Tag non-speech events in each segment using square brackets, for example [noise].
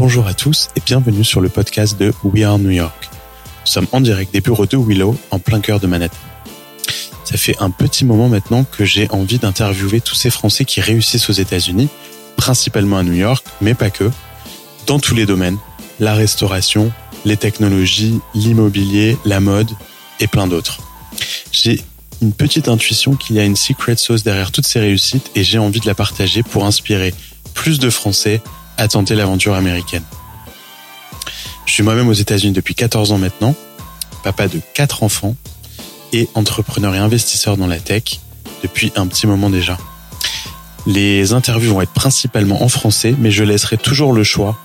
Bonjour à tous et bienvenue sur le podcast de We Are New York. Nous sommes en direct des bureaux de Willow, en plein cœur de Manhattan. Ça fait un petit moment maintenant que j'ai envie d'interviewer tous ces Français qui réussissent aux États-Unis, principalement à New York, mais pas que, dans tous les domaines, la restauration, les technologies, l'immobilier, la mode et plein d'autres. J'ai une petite intuition qu'il y a une secret sauce derrière toutes ces réussites et j'ai envie de la partager pour inspirer plus de Français à tenter l'aventure américaine. Je suis moi-même aux États-Unis depuis 14 ans maintenant, papa de 4 enfants et entrepreneur et investisseur dans la tech depuis un petit moment déjà. Les interviews vont être principalement en français, mais je laisserai toujours le choix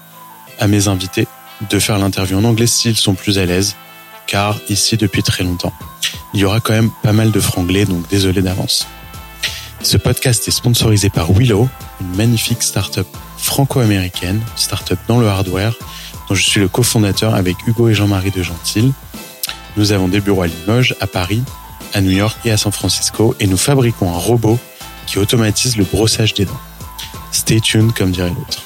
à mes invités de faire l'interview en anglais s'ils sont plus à l'aise, car ici depuis très longtemps, il y aura quand même pas mal de franglais, donc désolé d'avance. Ce podcast est sponsorisé par Willow, une magnifique startup franco-américaine, startup dans le hardware, dont je suis le cofondateur avec Hugo et Jean-Marie de Gentil. Nous avons des bureaux à Limoges, à Paris, à New York et à San Francisco, et nous fabriquons un robot qui automatise le brossage des dents. Stay tuned, comme dirait l'autre.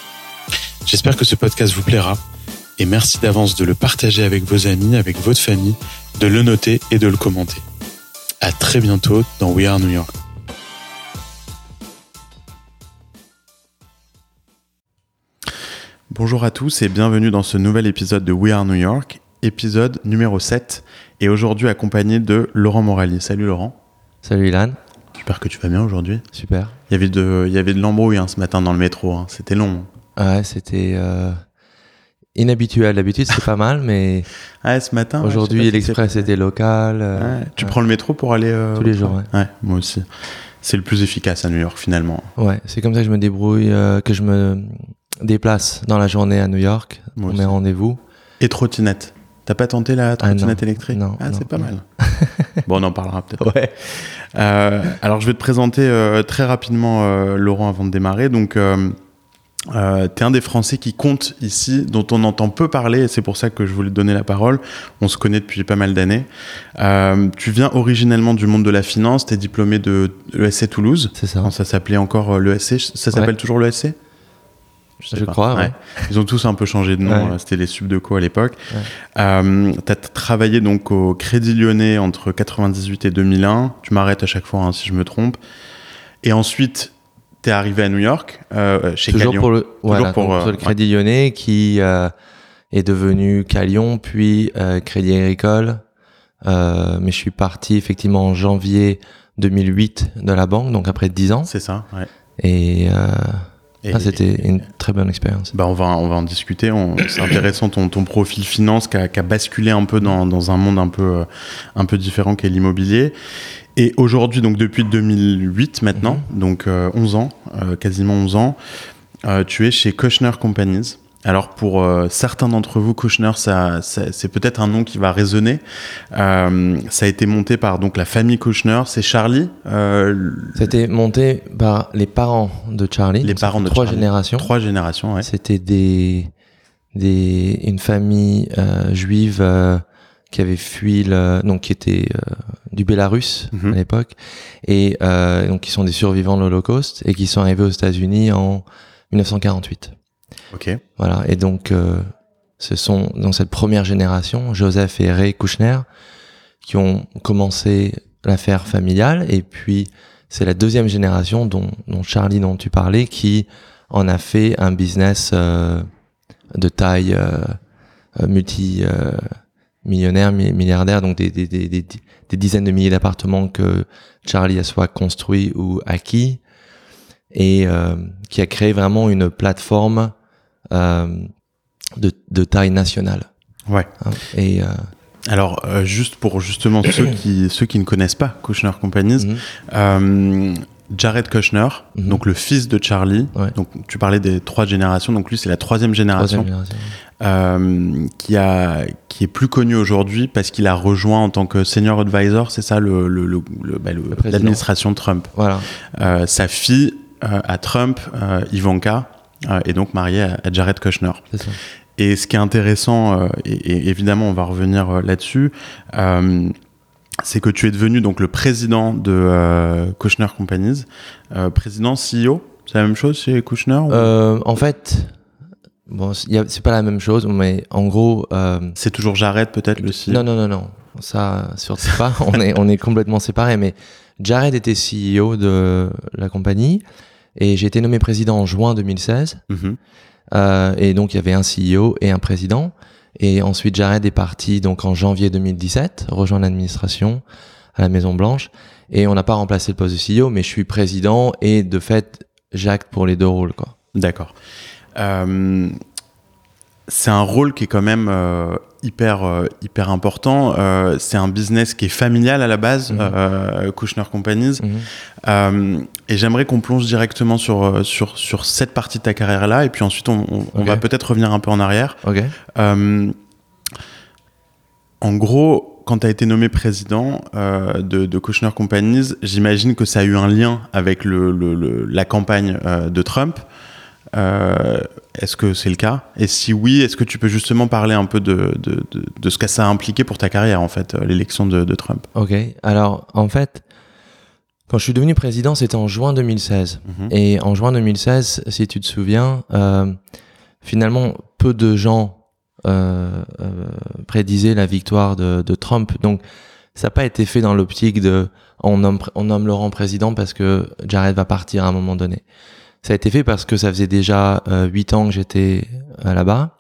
J'espère que ce podcast vous plaira, et merci d'avance de le partager avec vos amis, avec votre famille, de le noter et de le commenter. À très bientôt dans We Are New York. Bonjour à tous et bienvenue dans ce nouvel épisode de We Are New York, épisode numéro 7, et aujourd'hui accompagné de Laurent Morali. Salut Laurent. Salut Ilan. J'espère que tu vas bien aujourd'hui. Super. Il y avait de, il y avait de l'embrouille hein, ce matin dans le métro, hein. c'était long. Ouais, c'était euh, inhabituel. D'habitude, c'est pas mal, mais [laughs] Ah, ce matin. ouais, aujourd'hui, l'Express était local. euh, Ouais, Tu ouais. prends le métro pour aller euh, Tous les jours, Ouais, moi aussi. C'est le plus efficace à New York finalement. Ouais, c'est comme ça que je me débrouille, que je me déplace dans la journée à New York, Moi aussi. mes rendez-vous. Et trottinette. T'as pas tenté la trottinette non. électrique Non, Ah, c'est pas non. mal. [laughs] bon, on en parlera peut-être. Ouais. Euh, alors, je vais te présenter euh, très rapidement euh, Laurent avant de démarrer. Donc, euh, t'es un des Français qui compte ici, dont on entend peu parler, et c'est pour ça que je voulais te donner la parole. On se connaît depuis pas mal d'années. Euh, tu viens originellement du monde de la finance, t'es diplômé de l'ESC Toulouse. C'est ça. Quand ça s'appelait encore l'ESC, ça s'appelle Ouais. toujours l'ESC Je crois, ouais. Ils ont tous un peu changé de nom. Euh, C'était les Subdeco à l'époque. Euh, tu as travaillé donc au Crédit Lyonnais entre 98 et 2001. Tu m'arrêtes à chaque fois hein, si je me trompe. Et ensuite, tu es arrivé à New York, euh, chez Toujours Calion. pour le, voilà, pour, euh, le Crédit Lyonnais qui est devenu Calion, puis Crédit Agricole. Mais je suis parti effectivement en janvier 2008 de la banque, donc après 10 ans. C'est ça, ouais. Et, euh, Et- ah, c'était une très bonne expérience. Bah on, va, on va en discuter. [coughs] C'est intéressant ton, ton profil finance qui a, basculé un peu dans, dans un monde un peu, euh, un peu différent qu'est l'immobilier. Et aujourd'hui, donc depuis 2008 maintenant, donc euh, 11 ans, euh, quasiment 11 ans, euh, tu es chez Kushner Companies. Alors pour euh, certains d'entre vous, Kushner, ça, ça- c'est peut-être un nom qui va résonner. Euh, ça a été monté par donc la famille Kushner. C'est Charlie, euh, C'était monté par les parents de Charlie. les parents de trois Charlie. générations. Trois générations, ouais. C'était des, des, une famille euh, juive euh, qui avait fui, le, donc qui était euh, du Bélarus Mhm. à l'époque, et euh, donc qui sont des survivants de l'Holocauste et qui sont arrivés aux États-Unis en 1948. Ok. Voilà. Et donc, euh, ce sont dans cette première génération, Joseph et Ray Kouchner, qui ont commencé l'affaire familiale. Et puis, c'est la deuxième génération dont, dont Charlie, dont tu parlais, qui en a fait un business euh, de taille euh, euh, multi euh, millionnaire, mi- milliardaire, donc des, des, des, des, dizaines de milliers d'appartements que Charlie a soit construit ou acquis, et euh, qui a créé vraiment une plateforme de, de taille nationale. Ouais. hein. Et euh, Alors, euh, juste pour justement ceux [coughs] qui, ceux qui ne connaissent pas Kushner Companies, mhm, euh, Jared Kushner, Mhm. donc le fils de Charlie, Ouais. donc tu parlais des trois générations, donc lui c'est la troisième génération, troisième génération. euh, qui, a, qui est plus connu aujourd'hui parce qu'il a rejoint en tant que senior advisor, c'est ça, le, le, le, le- bah, le- l'administration Trump. Voilà. Euh, sa fille euh, à Trump, euh, Ivanka, euh, est donc mariée à, à Jared Kushner. C'est ça. Et ce qui est intéressant, euh, et, et évidemment on va revenir euh, là-dessus, euh, c'est que tu es devenu donc le président de Kushner Companies, président CEO. C'est la même chose chez Kushner ou- en fait, bon, c'est pas la même chose, mais en gros, C'est toujours Jared peut-être le CEO non, non, non, non, ça surtout pas. [laughs] on est, on est complètement séparés. Mais Jared était CEO de la compagnie et j'ai été nommé président en juin 2016. Mhm. Euh, et donc il y avait un CEO et un président. Et ensuite Jared est parti donc en janvier 2017, rejoindre l'administration à la Maison Blanche. Et on n'a pas remplacé le poste de CEO, mais je suis président et de fait j'acte pour les deux rôles quoi. D'accord. Euh, c'est un rôle qui est quand même euh, hyper euh, hyper important. Euh, c'est un business qui est familial à la base, euh, Kushner Companies. Mhm. Et j'aimerais qu'on plonge directement sur sur sur cette partie de ta carrière là, et puis ensuite on, on- va peut-être revenir un peu en arrière. Ok. En gros, quand tu as été nommé président euh, de, de Kushner Companies, j'imagine que ça a eu un lien avec le, le- le- la campagne euh, de Trump. Euh, est-ce que c'est le cas Et si oui, est-ce que tu peux justement parler un peu de, de, de, de ce que ça a impliqué pour ta carrière, en fait, euh, l'élection de, de Trump Ok. Alors en fait, quand je suis devenu président, c'était en juin 2016. Mhm. Et en juin 2016, si tu te souviens, euh, finalement, peu de gens euh, euh, prédisaient la victoire de, de Trump. Donc, ça n'a pas été fait dans l'optique de on nomme, on nomme Laurent président parce que Jared va partir à un moment donné. Ça a été fait parce que ça faisait déjà euh, huit ans que j'étais euh, là-bas.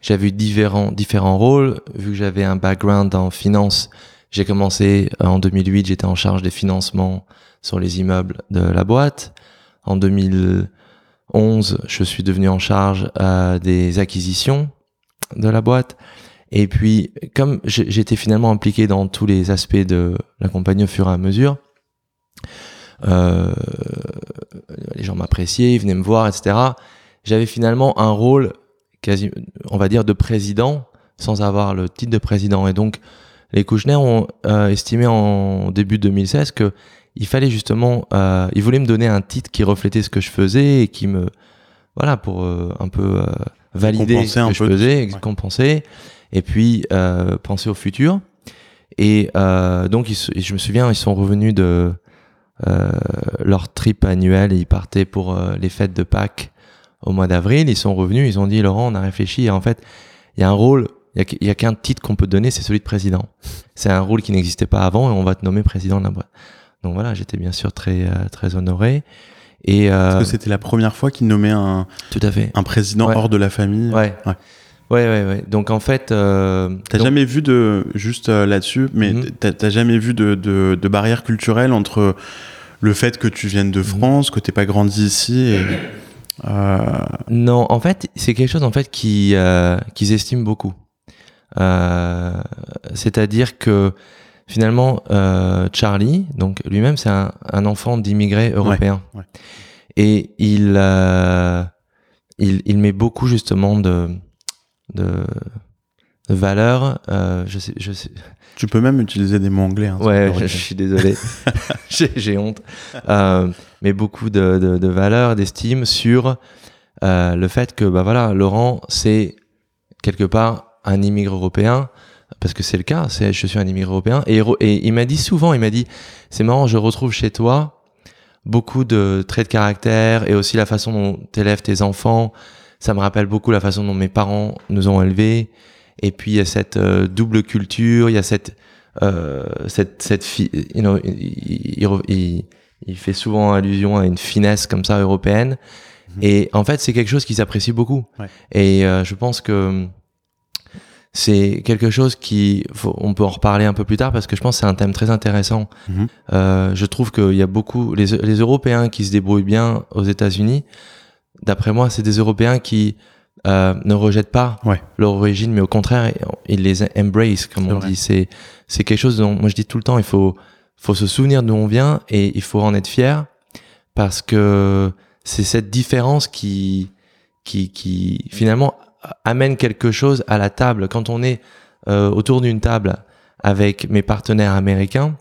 J'avais eu différents, différents rôles. Vu que j'avais un background en finance, j'ai commencé euh, en 2008, j'étais en charge des financements sur les immeubles de la boîte. En 2011, je suis devenu en charge euh, des acquisitions de la boîte. Et puis, comme j'étais finalement impliqué dans tous les aspects de la compagnie au fur et à mesure, les gens m'appréciaient, ils venaient me voir, etc. J'avais finalement un rôle quasi, on va dire, de président sans avoir le titre de président. Et donc, les Kouchner ont euh, estimé en début 2016 que il fallait justement, euh, ils voulaient me donner un titre qui reflétait ce que je faisais et qui me, voilà, pour euh, un peu euh, valider Compenser ce que je faisais, Ouais. compenser, et puis euh, penser au futur. Et euh, donc, ils je me souviens, ils sont revenus de euh, leur trip annuel ils partaient pour euh, les fêtes de Pâques au mois d'avril. Ils sont revenus, ils ont dit Laurent, on a réfléchi et en fait, il y a un rôle, il y a qu'un titre qu'on peut donner, c'est celui de président. C'est un rôle qui n'existait pas avant et on va te nommer président de la boîte. Donc voilà, j'étais bien sûr très euh, très honoré et euh, Est-ce que c'était la première fois qu'il nommait un, tout à fait. un président Ouais. hors de la famille Ouais. Ouais. Ouais, ouais, ouais. Donc en fait, euh, T'as donc- jamais vu de juste euh, là-dessus, mais t'as jamais vu de, de, de barrière culturelle entre le fait que tu viennes de Mhm. France, que t'es pas grandi ici, et, euh, Non, en fait, c'est quelque chose en fait qui euh, qu'ils estiment beaucoup. Euh, C'est-à-dire que finalement, Charlie, donc lui-même, c'est un, un enfant d'immigrés européens, ouais. et il, il il met beaucoup justement de de, de valeurs. Euh, je sais, je sais, tu peux même utiliser des mots anglais. hein, Ouais, je, je suis désolé. [laughs] [laughs] J'ai honte. Euh, mais beaucoup de, de, de valeurs, d'estime sur euh, le fait que, bah voilà, Laurent, c'est quelque part un immigré européen, parce que c'est le cas, c'est je suis un immigré européen. Et, et il m'a dit souvent, il m'a dit, c'est marrant, je retrouve chez toi beaucoup de traits de caractère et aussi la façon dont tu élèves tes enfants. Ça me rappelle beaucoup la façon dont mes parents nous ont élevés. Et puis il y a cette euh, double culture, il y a cette euh, cette cette fi- you know, il, il, il- il fait souvent allusion à une finesse comme ça européenne. Mhm. Et en fait, c'est quelque chose qui s'apprécie beaucoup. Ouais. Et euh, je pense que c'est quelque chose qui, faut- on peut en reparler un peu plus tard parce que je pense que c'est un thème très intéressant. Mhm. Je trouve qu'il y a beaucoup les, les Européens qui se débrouillent bien aux États-Unis. D'après moi, c'est des Européens qui euh, ne rejettent pas Ouais. leur origine, mais au contraire, ils les embrace, comme on vrai. dit. C'est c'est quelque chose dont moi je dis tout le temps. Il faut faut se souvenir d'où on vient et il faut en être fier parce que c'est cette différence qui qui qui finalement amène quelque chose à la table quand on est euh, autour d'une table avec mes partenaires américains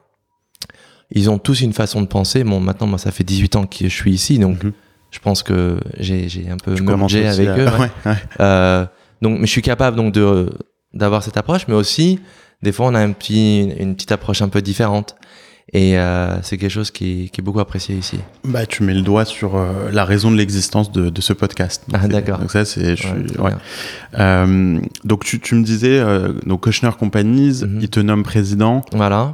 ils ont tous une façon de penser bon maintenant moi ça fait 18 ans que je suis ici donc Mhm. Je pense que j'ai un peu aussi avec à- eux ouais. [laughs] ouais, ouais. Euh, donc, mais je suis capable donc de d'avoir cette approche, mais aussi des fois on a un petit une petite approche un peu différente. Et euh, c'est quelque chose qui, qui, est beaucoup apprécié ici. Bah, tu mets le doigt sur euh, la raison de l'existence de, de, ce podcast. Donc ah, d'accord. Donc ça, c'est. Ouais, ouais. Euh, donc tu, tu, me disais, donc Kushner Companies, mm -hmm. il te nomme président. Voilà.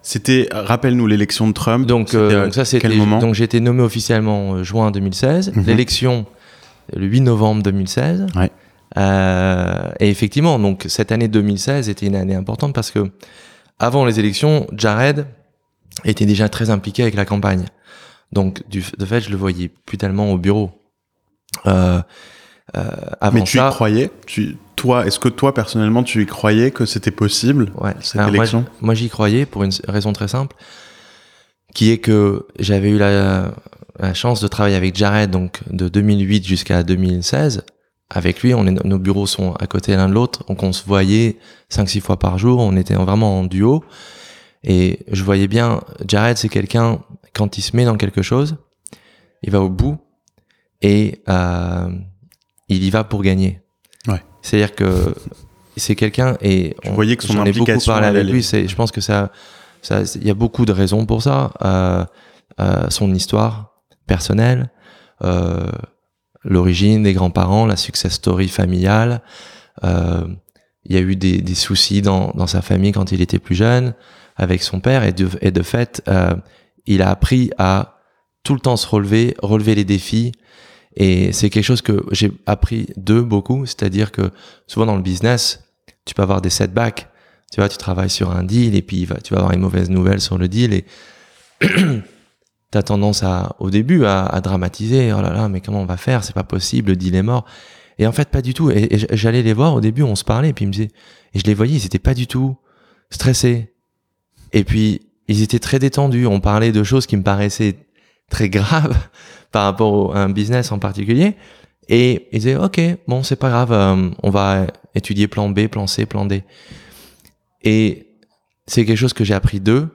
Euh, c'était, rappelle-nous l'élection de Trump. Donc, donc ça, c'était. Donc j'ai été nommé officiellement juin 2016. Mm -hmm. L'élection le 8 novembre 2016. Ouais. et effectivement, donc cette année 2016 était une année importante parce que avant les élections, Jared était déjà très impliqué avec la campagne. Donc, du, de fait, je le voyais plus tellement au bureau. Euh, euh, avant Mais tu ça, y croyais? Tu, Toi, est-ce que toi, personnellement, tu y croyais que c'était possible, ouais. cette Alors élection? Moi, moi j'y croyais pour une raison très simple, qui est que j'avais eu la, la, chance de travailler avec Jared, donc de 2008 jusqu'à 2016. Avec lui, on est, nos bureaux sont à côté l'un de l'autre, donc on se voyait 5-6 fois par jour, on était vraiment en duo. Et je voyais bien, Jared, c'est quelqu'un, quand il se met dans quelque chose, il va au bout et euh, il y va pour gagner. C'est-à-dire que c'est quelqu'un et on, voyais que son j'en ai beaucoup parlé avec lui. C'est, je pense que ça, ça, il y a beaucoup de raisons pour ça. Euh, euh, son histoire personnelle, euh, l'origine des grands-parents, la success story familiale. Il y a eu des, des soucis dans, dans, sa famille quand il était plus jeune avec son père et de, et de fait, il a appris à tout le temps se relever, relever les défis. Et c'est quelque chose que j'ai appris d'eux beaucoup, c'est-à-dire que souvent dans le business, tu peux avoir des setbacks. Tu vois, tu travailles sur un deal et puis tu vas avoir une mauvaise nouvelle sur le deal et [clears throat] t'as tendance à, au début, à, dramatiser. Oh là là, mais comment on va faire? C'est pas possible, le deal est mort. Et en fait, pas du tout. Et, j'allais les voir au début, on se parlait, et puis me et je les voyais, ils étaient pas du tout stressés. Et puis, ils étaient très détendus. On parlait de choses qui me paraissaient très graves [laughs] par rapport à un business en particulier. Et ils disaient, OK, bon, c'est pas grave, euh, on va étudier plan B, plan C, plan D. Et c'est quelque chose que j'ai appris d'eux,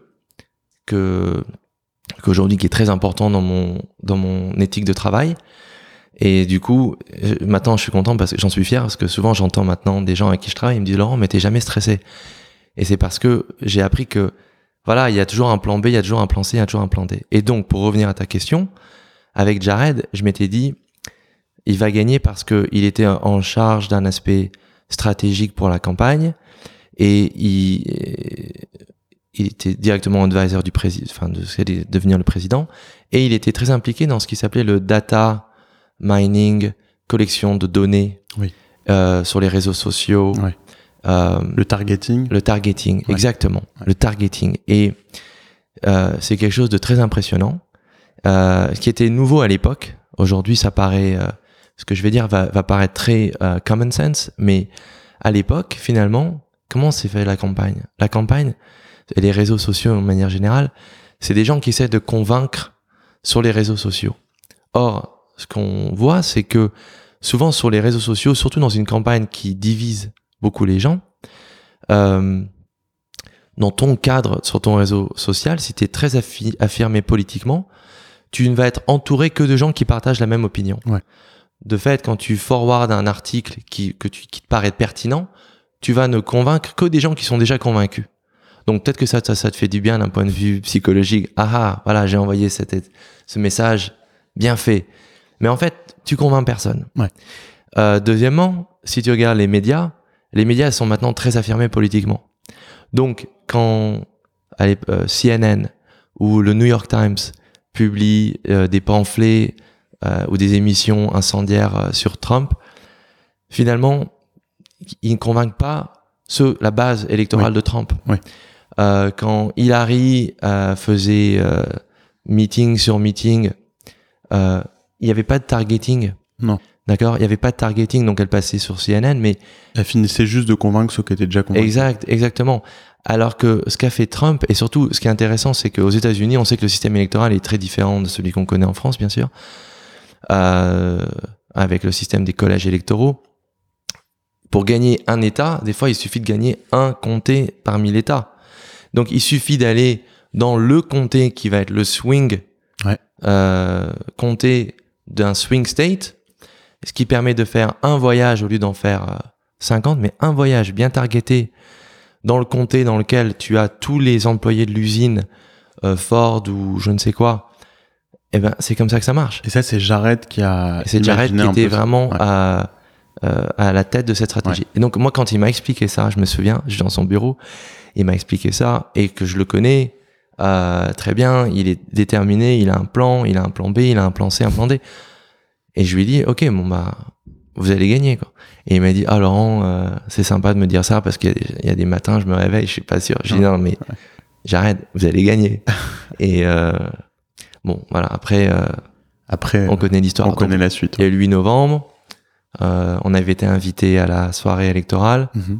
que qu'aujourd'hui qui est très important dans mon dans mon éthique de travail. Et du coup, maintenant je suis content parce que j'en suis fier parce que souvent j'entends maintenant des gens avec qui je travaille, ils me disent Laurent, mais t'es jamais stressé. Et c'est parce que j'ai appris que voilà, il y a toujours un plan B, il y a toujours un plan C, il y a toujours un plan D. Et donc pour revenir à ta question, avec Jared, je m'étais dit il va gagner parce que il était en charge d'un aspect stratégique pour la campagne et il il était directement advisor du président, enfin de ce qu'allait devenir le président, et il était très impliqué dans ce qui s'appelait le data mining, collection de données oui. euh, sur les réseaux sociaux. Oui. Euh, le targeting. Le targeting, ouais. exactement. Ouais. Le targeting. Et euh, c'est quelque chose de très impressionnant, euh, qui était nouveau à l'époque. Aujourd'hui, ça paraît, euh, ce que je vais dire va, va paraître très common sense, mais à l'époque, finalement, comment s'est fait la campagne? La campagne, et les réseaux sociaux de manière générale, c'est des gens qui essaient de convaincre sur les réseaux sociaux. Or, ce qu'on voit, c'est que souvent sur les réseaux sociaux, surtout dans une campagne qui divise beaucoup les gens, euh, dans ton cadre, sur ton réseau social, si tu es très affi affirmé politiquement, tu ne vas être entouré que de gens qui partagent la même opinion. Ouais. De fait, quand tu forward un article qui, que tu, qui te paraît pertinent, tu vas ne convaincre que des gens qui sont déjà convaincus. Donc peut-être que ça, ça, ça, te fait du bien d'un point de vue psychologique. Ah ah, voilà, j'ai envoyé cette, ce message, bien fait. Mais en fait, tu convaincs personne. Ouais. Euh, deuxièmement, si tu regardes les médias, les médias sont maintenant très affirmés politiquement. Donc quand allez, euh, CNN ou le New York Times publie euh, des pamphlets euh, ou des émissions incendiaires sur Trump, finalement, ils ne convainquent pas ceux, la base électorale oui. de Trump. Oui. Quand Hillary faisait meeting sur meeting, il n'y avait pas de targeting. Non. D'accord? Il n'y avait pas de targeting, donc elle passait sur CNN, mais... Elle finissait juste de convaincre ceux qui étaient déjà convaincus. Exact, exactement. Alors que ce qu'a fait Trump, et surtout ce qui est intéressant, c'est qu'aux États-Unis, on sait que le système électoral est très différent de celui qu'on connaît en France, bien sûr, euh, avec le système des collèges électoraux. Pour gagner un État, des fois, il suffit de gagner un comté parmi l'État. Donc il suffit d'aller dans le comté qui va être le swing ouais. euh, comté d'un swing state, ce qui permet de faire un voyage au lieu d'en faire 50, mais un voyage bien targeté dans le comté dans lequel tu as tous les employés de l'usine euh, Ford ou je ne sais quoi, eh ben c'est comme ça que ça marche. Et ça, c'est Jared qui a. C'est Jared qui était vraiment Ouais. à, euh, à la tête de cette stratégie. Et donc moi, quand il m'a expliqué ça, je me souviens, j'étais dans son bureau, il m'a expliqué ça et que je le connais euh, très bien. Il est déterminé, il a un plan, il a un plan B, il a un plan C, un plan D. Et je lui ai dit, ok, bon bah, vous allez gagner quoi. Et il m'a dit, ah Laurent, euh, c'est sympa de me dire ça parce qu'il y a des- il y, a des matins, je me réveille, je suis pas sûr. J'ai dit non mais j'arrête, vous allez gagner. [laughs] et euh, bon, voilà. Après, euh, Après, on connaît l'histoire. on Donc, connaît la suite. a eu le 8 novembre. Euh, on avait été invité à la soirée électorale Mhm.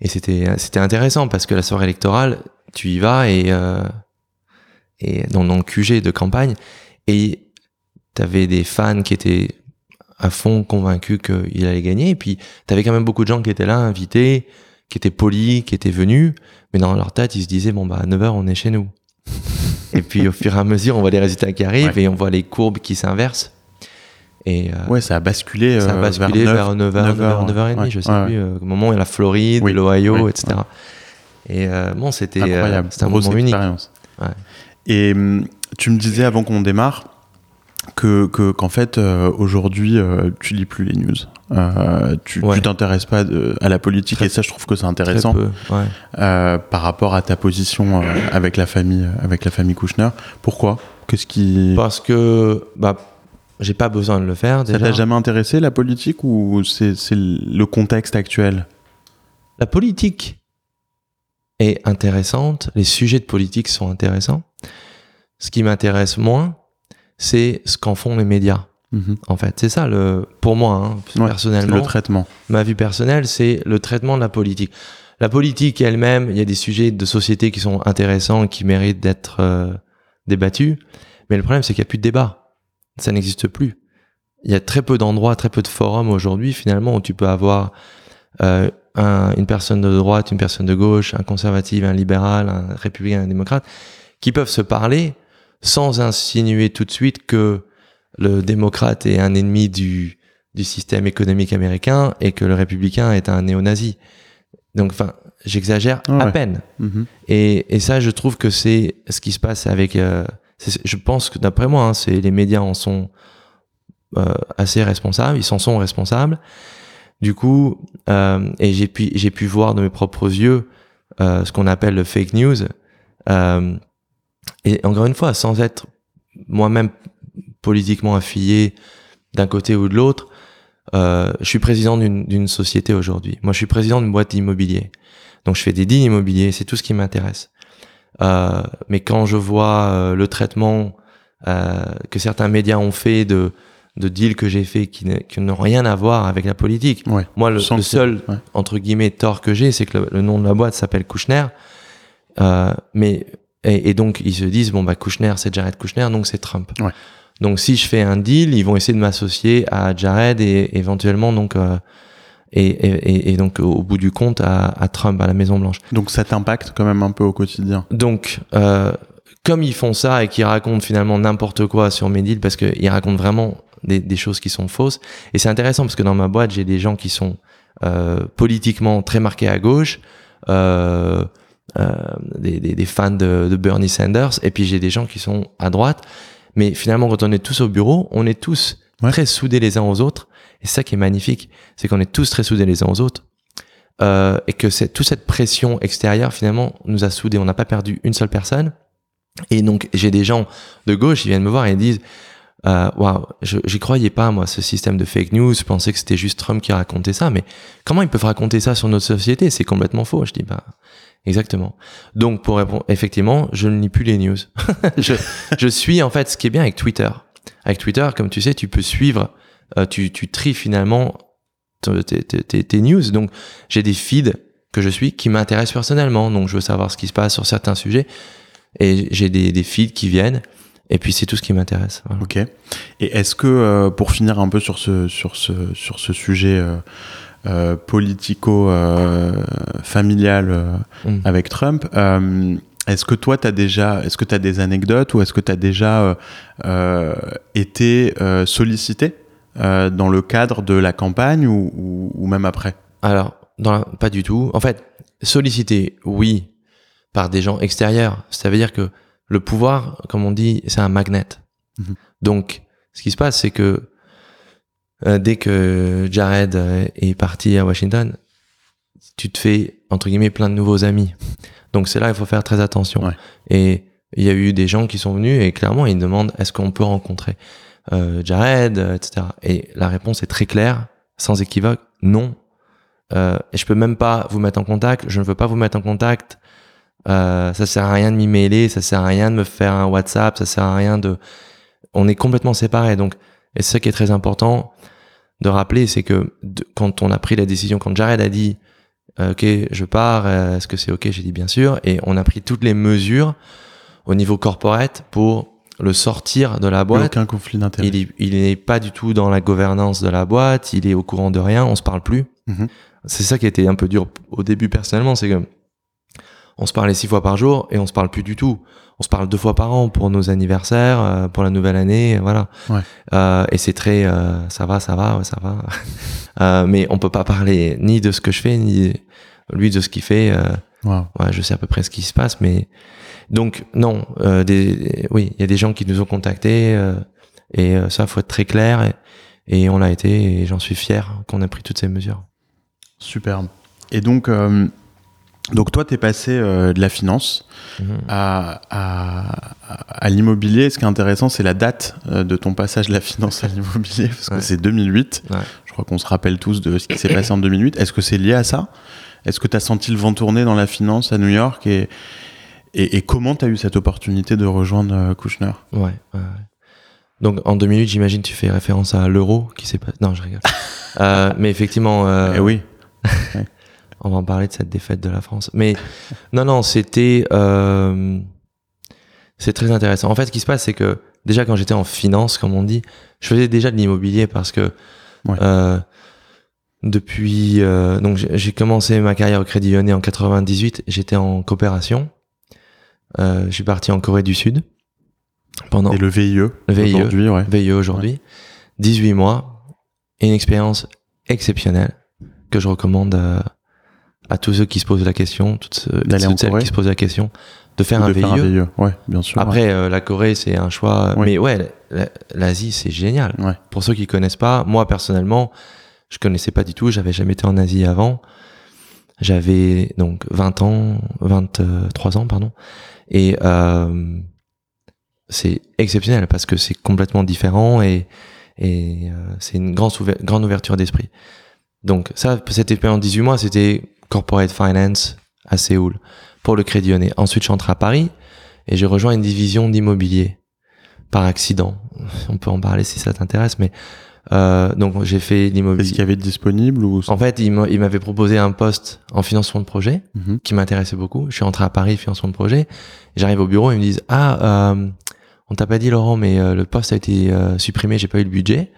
et c'était c'était intéressant parce que la soirée électorale, tu y vas et euh, et dans, dans le QG de campagne et t'avais des fans qui étaient à fond convaincus qu'il allait gagner et puis t'avais quand même beaucoup de gens qui étaient là invités, qui étaient polis, qui étaient venus, mais dans leur tête ils se disaient bon bah à 9h on est chez nous. [laughs] et puis au fur et à mesure on voit les résultats qui arrivent Ouais. et on voit les courbes qui s'inversent. Et euh, Ouais, ça a basculé. ça a euh, basculé vers 9h, 9h, 9h, 9h30, ouais, je sais ouais, plus, euh, au moment où il y a la Floride, Oui, l'Ohio, oui, etc. Et euh, bon, c'était euh, un moment unique. Et hum, tu me disais avant qu'on démarre que que- qu'en fait euh, aujourd'hui euh, tu lis plus les news. Euh, tu Ouais. t'intéresses pas de- à la politique Très- et ça je trouve que c'est intéressant peu, ouais. par rapport à ta position avec la famille avec la famille Kouchner. Pourquoi? Qu'est-ce qui Parce que bah, j'ai pas besoin de le faire ça déjà. t'a jamais intéressé la politique ou c'est le contexte actuel? La politique est intéressante, les sujets de politique sont intéressants. Ce qui m'intéresse moins, c'est ce qu'en font les médias. Mhm. En fait, c'est ça le, pour moi, hein, Ouais, C'est personnellement. le traitement. ma vue personnelle, c'est le traitement de la politique. La politique elle-même, il y a des sujets de société qui sont intéressants, qui méritent d'être euh, débattus. Mais le problème, c'est qu'il n'y a plus de débat. Ça n'existe plus. Il y a très peu d'endroits, très peu de forums aujourd'hui, finalement, où tu peux avoir euh, un- une personne de droite, une personne de gauche, un conservatif, un libéral, un républicain, un démocrate, qui peuvent se parler sans insinuer tout de suite que le démocrate est un ennemi du, du système économique américain et que le républicain est un néo-nazi. Donc, enfin, j'exagère Ouais, à peine. Mhm. Et, et ça, je trouve que c'est ce qui se passe avec. euh, je pense que d'après moi, hein, c'est les médias en sont euh, assez responsables. Ils s'en sont responsables. Du coup, euh, et j'ai pu j'ai pu voir de mes propres yeux euh, ce qu'on appelle le fake news. Et encore une fois, sans être moi-même politiquement affilié d'un côté ou de l'autre, euh, je suis président d'une société aujourd'hui. Moi, je suis président d'une boîte d'immobilier. Donc, je fais des deals immobiliers, c'est tout ce qui m'intéresse. Euh, mais quand je vois euh, le traitement euh, que certains médias ont fait de, de deals que j'ai fait qui, n'ont rien à voir avec la politique, Ouais. moi, le, seul, ouais. entre guillemets, tort que j'ai, c'est que le, le nom de la boîte s'appelle Kouchner. Euh, mais, et, et donc, ils se disent, bon, bah, Kouchner, c'est Jared Kouchner, donc c'est Trump. Ouais. Donc, si je fais un deal, ils vont essayer de m'associer à Jared et éventuellement, donc, euh, et, et, et- donc, au bout du compte, à, à Trump, à la Maison Blanche. Donc ça t'impacte quand même un peu au quotidien. Donc, euh, comme ils font ça et qu'ils racontent finalement n'importe quoi sur mes deals, parce qu'ils racontent vraiment des, des choses qui sont fausses, et c'est intéressant parce que dans ma boîte, j'ai des gens qui sont euh, politiquement très marqués à gauche, euh, des, des, des fans de, de Bernie Sanders, et puis j'ai des gens qui sont à droite. Mais finalement, quand on est tous au bureau, on est tous Ouais. très soudés les uns aux autres. Et ça qui est magnifique, c'est qu'on est tous très soudés les uns aux autres. Euh, et que c'est toute cette pression extérieure finalement nous a soudés. On n'a pas perdu une seule personne. Et donc j'ai des gens de gauche qui viennent me voir et ils disent euh, waouh, je j'y croyais pas moi ce système de fake news. Je pensais que c'était juste Trump qui racontait ça, mais comment ils peuvent raconter ça sur notre société? C'est complètement faux. Je dis bah exactement. Donc pour répondre, effectivement, je ne lis plus les news. [laughs] je, suis en fait ce qui est bien avec Twitter. Avec Twitter, comme tu sais, tu peux suivre, euh, tu, tu tries finalement tes, news. Donc j'ai des feeds que je suis qui m'intéressent personnellement. Donc je veux savoir ce qui se passe sur certains sujets. Et j'ai des, des feeds qui viennent. Et puis c'est tout ce qui m'intéresse. Ok. Et est-ce que euh, pour finir un peu sur ce sur ce sur ce sujet euh, euh, politico euh, familial euh, Mm. avec Trump, euh, est-ce que toi t'as déjà est-ce que t'as des anecdotes ou est-ce que t'as déjà euh, euh, été euh, sollicité euh, dans le cadre de la campagne ou, ou, ou même après? Alors, dans la- pas du tout. En fait, sollicité, oui, par des gens extérieurs. Ça veut dire que le pouvoir, comme on dit, c'est un magnet. Mhm. Donc, ce qui se passe, c'est que euh, dès que Jared euh, est parti à Washington, tu te fais, entre guillemets, plein de nouveaux amis. Donc, c'est là il faut faire très attention. Ouais. Et il y a eu des gens qui sont venus et clairement, ils demandent est-ce qu'on peut rencontrer euh, Jared, etc. Et la réponse est très claire, sans équivoque, non. Euh, et je peux même pas vous mettre en contact, je ne veux pas vous mettre en contact. Euh, ça sert à rien de m'y mêler, ça sert à rien de me faire un WhatsApp, ça sert à rien de. On est complètement séparés. Donc, et c'est ça qui est très important de rappeler, c'est que de- quand on a pris la décision, quand Jared a dit, euh, ok, je pars, euh, est-ce que c'est ok J'ai dit bien sûr, et on a pris toutes les mesures au niveau corporate pour le sortir de la boîte. Aucun conflit d'intérêt. Il est, il est pas du tout dans la gouvernance de la boîte, il est au courant de rien, on se parle plus. Mhm. C'est ça qui était un peu dur au début personnellement, c'est que on se parlait six fois par jour et on se parle plus du tout. On se parle deux fois par an pour nos anniversaires, euh, pour la nouvelle année, voilà. Ouais. Euh, et c'est très, euh, ça va, ça va, ouais, ça va. [laughs] Euh, mais on peut pas parler ni de ce que je fais, ni lui de ce qu'il fait. Wow. ouais, je sais à peu près ce qui se passe, mais donc non, des, oui, il y a des gens qui nous ont contactés et ça faut être très clair et, et on l'a été et j'en suis fier qu'on a pris toutes ces mesures. Superbe. Et donc, donc toi, tu es passé euh, de la finance Mhm. à, à, à l'immobilier. Ce qui est intéressant, c'est la date euh, de ton passage de la finance à l'immobilier, parce que Ouais. c'est 2008. Ouais. Je crois qu'on se rappelle tous de ce qui s'est passé en 2008. Est-ce que c'est lié à ça? Est-ce que tu as senti le vent tourner dans la finance à New York? Et, et, et comment tu as eu cette opportunité de rejoindre euh, Kushner Ouais. Donc en 2008, j'imagine tu fais référence à l'euro qui s'est pas. Non, je rigole. [laughs] euh, mais effectivement, Eh oui. [laughs] on va en parler de cette défaite de la France. Mais [laughs] non, non, c'était euh, c'est très intéressant. En fait, ce qui se passe, c'est que déjà quand j'étais en finance, comme on dit, je faisais déjà de l'immobilier parce que Ouais. euh, depuis euh, donc j'ai commencé ma carrière au Crédit Lyonnais en 98. J'étais en coopération. Je suis parti en Corée du Sud pendant Et le VIE, VIE. aujourd'hui, ouais. VIE aujourd'hui, 18 mois, et une expérience exceptionnelle que je recommande à, à tous ceux qui se posent la question, toutes, celles qui se posent la question, de faire Ou un de VIE. faire un VIE. Ouais, bien sûr. Après, euh, la Corée, c'est un choix, Oui. mais ouais, la- l'Asie, c'est génial. Ouais. Pour ceux qui connaissent pas, moi personnellement, je connaissais pas du tout, j'avais jamais été en Asie avant. J'avais donc 20 ans, 23 ans, pardon. Et euh, c'est exceptionnel parce que c'est complètement différent et, et euh, c'est une grande ouverture d'esprit. Donc ça, cette expérience de 18 mois, c'était corporate finance à Séoul pour le Crédit Lyonnais. Ensuite, je suis entré à Paris et j'ai rejoint une division d'immobilier par accident. On peut en parler si ça t'intéresse, mais euh, donc j'ai fait Est-ce l'immobilier. qu'il y avait de disponible ou En fait, il m'a- il m'avait proposé un poste en financement de projet Mhm. qui m'intéressait beaucoup. Je suis rentré à Paris, financement de projet. J'arrive au bureau, ils me disent Ah, euh, on t'a pas dit, Laurent, mais euh, le poste a été euh, supprimé, j'ai pas eu le budget.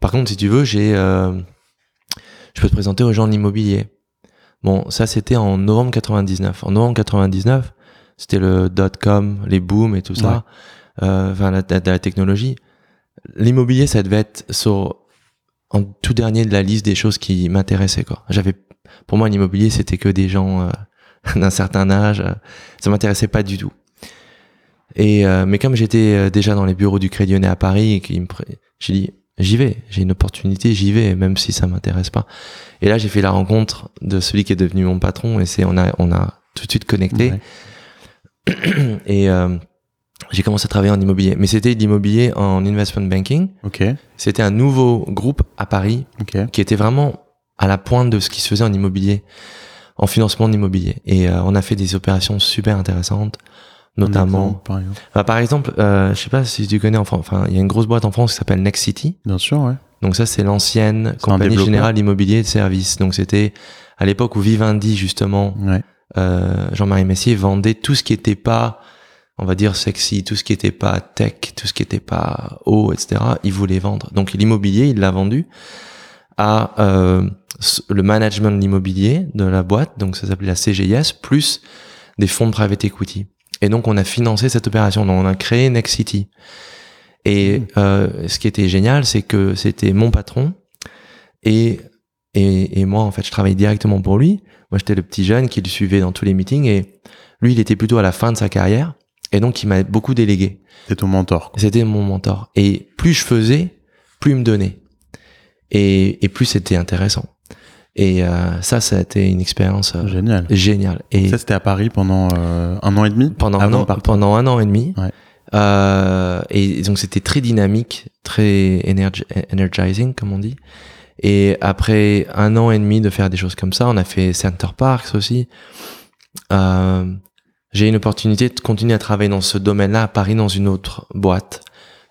Par contre, si tu veux, j'ai, euh, je peux te présenter aux gens de l'immobilier. Bon, ça, c'était en novembre 99. En novembre 99, c'était le dot-com, les booms et tout ça, euh, enfin, la, la- la technologie. L'immobilier, ça devait être sur, en tout dernier de la liste des choses qui m'intéressaient, quoi. J'avais, pour moi, l'immobilier, c'était que des gens euh, [laughs] d'un certain âge. euh, ça m'intéressait pas du tout. Et euh, mais comme j'étais déjà dans les bureaux du Crédit Lyonnais à Paris et qu'il me j'ai dit j'y vais, j'ai une opportunité, j'y vais même si ça m'intéresse pas. Et là, j'ai fait la rencontre de celui qui est devenu mon patron et c'est on a on a tout de suite connecté Ouais. [clears throat] et euh, j'ai commencé à travailler en immobilier. Mais c'était l'immobilier en investment banking. Ok, C'était un nouveau groupe à Paris ok. qui était vraiment à la pointe de ce qui se faisait en immobilier, en financement d'immobilier. Et euh, on a fait des opérations super intéressantes, notamment. Par exemple. Bah, par exemple, euh, je sais pas si tu connais en France, enfin, il y a une grosse boîte en France qui s'appelle Next City. Bien sûr, ouais. Donc ça, c'est l'ancienne compagnie générale d'immobilier et de services. Donc c'était à l'époque où Vivendi, justement, Ouais. euh, Jean-Marie Messier vendait tout ce qui était pas, on va dire sexy, tout ce qui était pas tech, tout ce qui était pas haut, etc. Il voulait vendre. Donc l'immobilier, il l'a vendu à euh, le management de l'immobilier de la boîte, donc ça s'appelait la CGIS, plus des fonds de private equity. Et donc on a financé cette opération, donc on a créé Next City. Et Mmh. euh, ce qui était génial, c'est que c'était mon patron et Et, et moi, en fait, je travaillais directement pour lui. Moi, j'étais le petit jeune qui le suivait dans tous les meetings et lui, il était plutôt à la fin de sa carrière. Et donc, il m'a beaucoup délégué. C'était ton mentor. C'était mon mentor. Et plus je faisais, plus il me donnait. Et, et plus c'était intéressant. Et euh, ça, ça a été une expérience euh, Génial. géniale. Et Ça, c'était à Paris pendant euh, un an et demi pendant un an, pendant un an et demi. Ouais. Euh, et donc c'était très dynamique, très energizing comme on dit. Et après un an et demi de faire des choses comme ça, on a fait Center Parks aussi. Euh, j'ai eu une opportunité de continuer à travailler dans ce domaine-là à Paris dans une autre boîte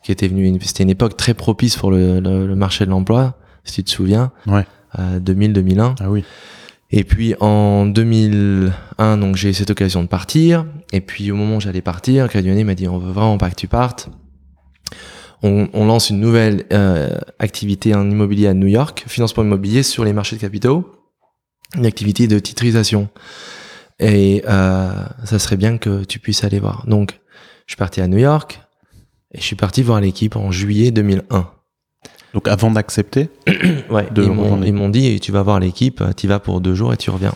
qui était venue. C'était une époque très propice pour le, le- le marché de l'emploi, si tu te souviens. Ouais. Euh, 2000-2001. Ah oui. Et puis en 2001, donc j'ai eu cette occasion de partir. Et puis au moment où j'allais partir, Cadionné m'a dit on veut vraiment pas que tu partes. On, on lance une nouvelle euh, activité en immobilier à New York, financement immobilier sur les marchés de capitaux, une activité de titrisation. Et euh, ça serait bien que tu puisses aller voir. Donc je suis parti à New York et je suis parti voir l'équipe en juillet 2001. Donc avant d'accepter, [clears throat] Ouais, de ils m'ont, retourner. ils m'ont dit tu vas voir l'équipe, tu vas pour deux jours et tu reviens.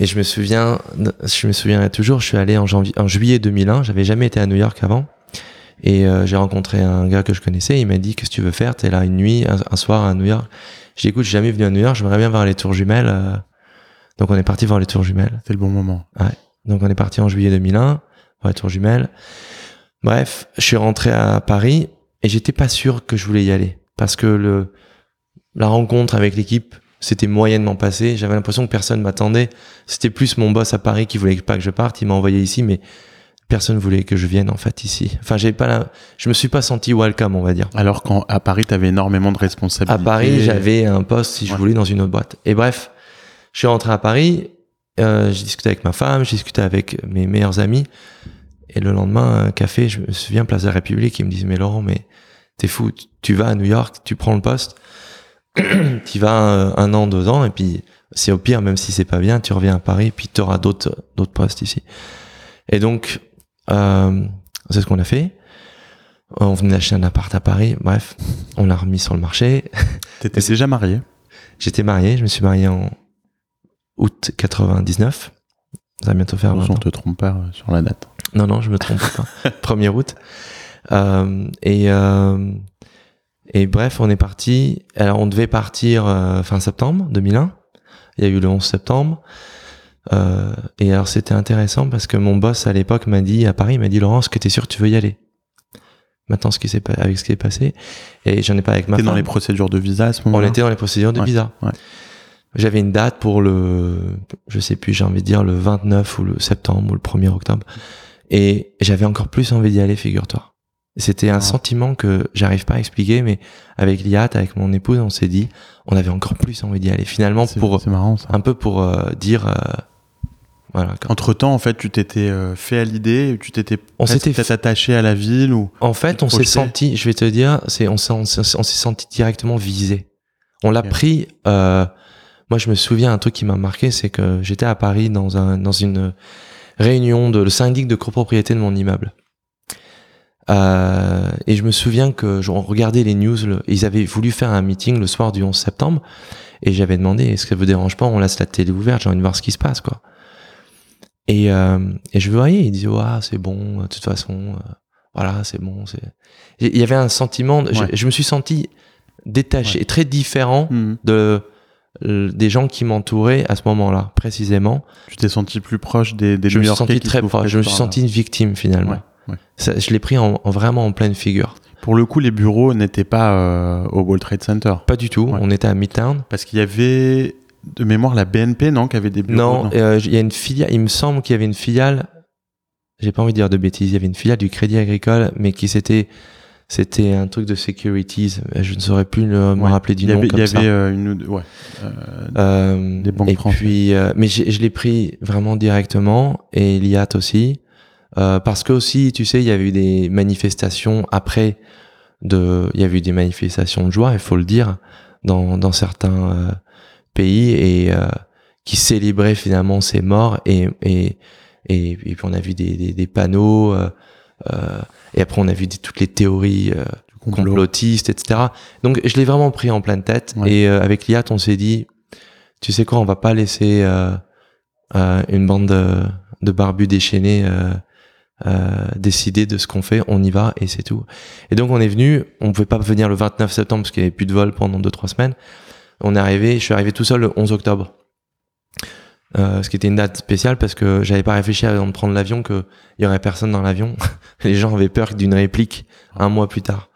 Et je me souviens, je me souviendrai toujours, je suis allé en janvier, en juillet 2001, j'avais jamais été à New York avant. Et euh, j'ai rencontré un gars que je connaissais, il m'a dit qu'est-ce que tu veux faire? T'es là une nuit, un, un soir à New York. Je dis écoute, je suis jamais venu à New York, j'aimerais bien voir les tours jumelles. euh. Donc on est parti voir les tours jumelles. c'est le bon moment. Donc on est parti en juillet 2001, voir les tours jumelles. Bref, je suis rentré à Paris et j'étais pas sûr que je voulais y aller parce que le la rencontre avec l'équipe c'était moyennement passé. J'avais l'impression que personne m'attendait. C'était plus mon boss à Paris qui voulait pas que je parte. Il m'a envoyé ici, mais personne voulait que je vienne en fait ici. Enfin, j'ai pas la... je me suis pas senti welcome, on va dire. Alors qu'à Paris, tu avais énormément de responsabilités. À Paris, j'avais un poste si je Ouais. voulais dans une autre boîte. Et bref, je suis rentré à Paris, euh, j'ai discuté avec ma femme, j'ai discuté avec mes meilleurs amis. Et le lendemain, un café, je me souviens, Place de la République, ils me disent, mais Laurent, mais t'es fou, tu- vas à New York, tu prends le poste, [clears throat] tu vas un, un an, deux ans, et puis c'est au pire, même si c'est pas bien, tu reviens à Paris, puis tu auras d'autres d'autres postes ici. Et donc, euh, c'est ce qu'on a fait. On venait d'acheter un appart à Paris, bref, on l'a remis sur le marché. [laughs] T'étais déjà marié? J'étais marié, je me suis marié en août 99. Ça va bientôt faire On 20 ans. te trompe pas euh, sur la date. Non, non, je me trompe pas. [laughs] 1er août. Euh, et, euh, et bref, on est parti. Alors, on devait partir euh, fin septembre 2001. Il y a eu le 11 septembre. Euh, et alors, c'était intéressant parce que mon boss à l'époque m'a dit, à Paris, il m'a dit, Laurent, est-ce que tu es sûr que tu veux y aller? Maintenant, ce qui s'est avec ce qui est passé. Et j'en ai pas avec ma T'es dans les procédures de visa à ce On moment-là était dans les procédures de Ouais, visa. ouais. J'avais une date pour le, je sais plus, j'ai envie de dire le 29 ou le septembre ou le 1er octobre. Et j'avais encore plus envie d'y aller, figure-toi. C'était un Ah. sentiment que j'arrive pas à expliquer, mais avec Liat, avec mon épouse, on s'est dit, on avait encore plus envie d'y aller. Finalement, pour, marrant un peu pour euh, dire, euh, voilà. quand- Entre temps, en fait, tu t'étais euh, fait à l'idée, tu t'étais On presque s'était peut-être attaché à la ville ou En fait, on s'est senti, je vais te dire, c'est, on s'est, on senti directement visé. On l'a Ok. pris. Euh, moi, je me souviens un truc qui m'a marqué, c'est que j'étais à Paris dans un, dans une réunion de le syndic de copropriété de mon immeuble. Euh, et je me souviens que je- on regardait les news. le- ils avaient voulu faire un meeting le soir du 11 septembre, et j'avais demandé est-ce que ça vous dérange pas On laisse la télé ouverte, j'ai envie de voir ce qui se passe, quoi. Et, euh, et je voyais, ils disaient ouais, c'est bon, de toute façon, euh, voilà, c'est bon. Il y avait un sentiment, je- me suis senti détaché, très différent Mhm. de des gens qui m'entouraient à ce moment-là, précisément. tu t'es senti plus proche des, des je me suis senti très proche. Je me suis senti une victime finalement. Ouais, ouais. Ça, je l'ai pris en, en vraiment en pleine figure. Pour le coup, les bureaux n'étaient pas euh, au World Trade Center Pas du tout. Ouais. On était à Midtown. parce qu'il y avait de mémoire la BNP, non, qui avait des bureaux. Non, euh, il y a une filiale. Il me semble qu'il y avait une filiale. J'ai pas envie de dire de bêtises. Il y avait une filiale du Crédit Agricole, mais qui c'était c'était un truc de securities. Je ne saurais plus le- me Ouais. rappeler du il y nom il y ça. avait euh, une ou deux- ouais. Euh, Euh, Des banques et françaises. puis, euh, mais je l'ai pris vraiment directement et l'IAT aussi, euh, parce que aussi, tu sais, il y avait eu des manifestations après de, il y avait eu des manifestations de joie, il faut le dire, dans dans certains euh, pays et euh, qui célébraient finalement ces morts et et et, et puis on a vu des des, des panneaux. euh, euh, et après, on a vu des- toutes les théories euh, du Complot. complotiste, etc. Donc je l'ai vraiment pris en pleine tête. Ouais. Et euh, avec Liat, on s'est dit, tu sais quoi, on va pas laisser euh, euh, une bande de, de barbus déchaînés euh, euh, décider de ce qu'on fait. On y va et c'est tout. Et donc on est venu. On pouvait pas venir le 29 septembre parce qu'il y avait plus de vol pendant deux trois semaines. On est arrivé. Je suis arrivé tout seul le 11 octobre. Euh, ce qui était une date spéciale parce que j'avais pas réfléchi avant de prendre l'avion que il y aurait personne dans l'avion. [laughs] Les gens avaient peur d'une réplique un mois plus tard.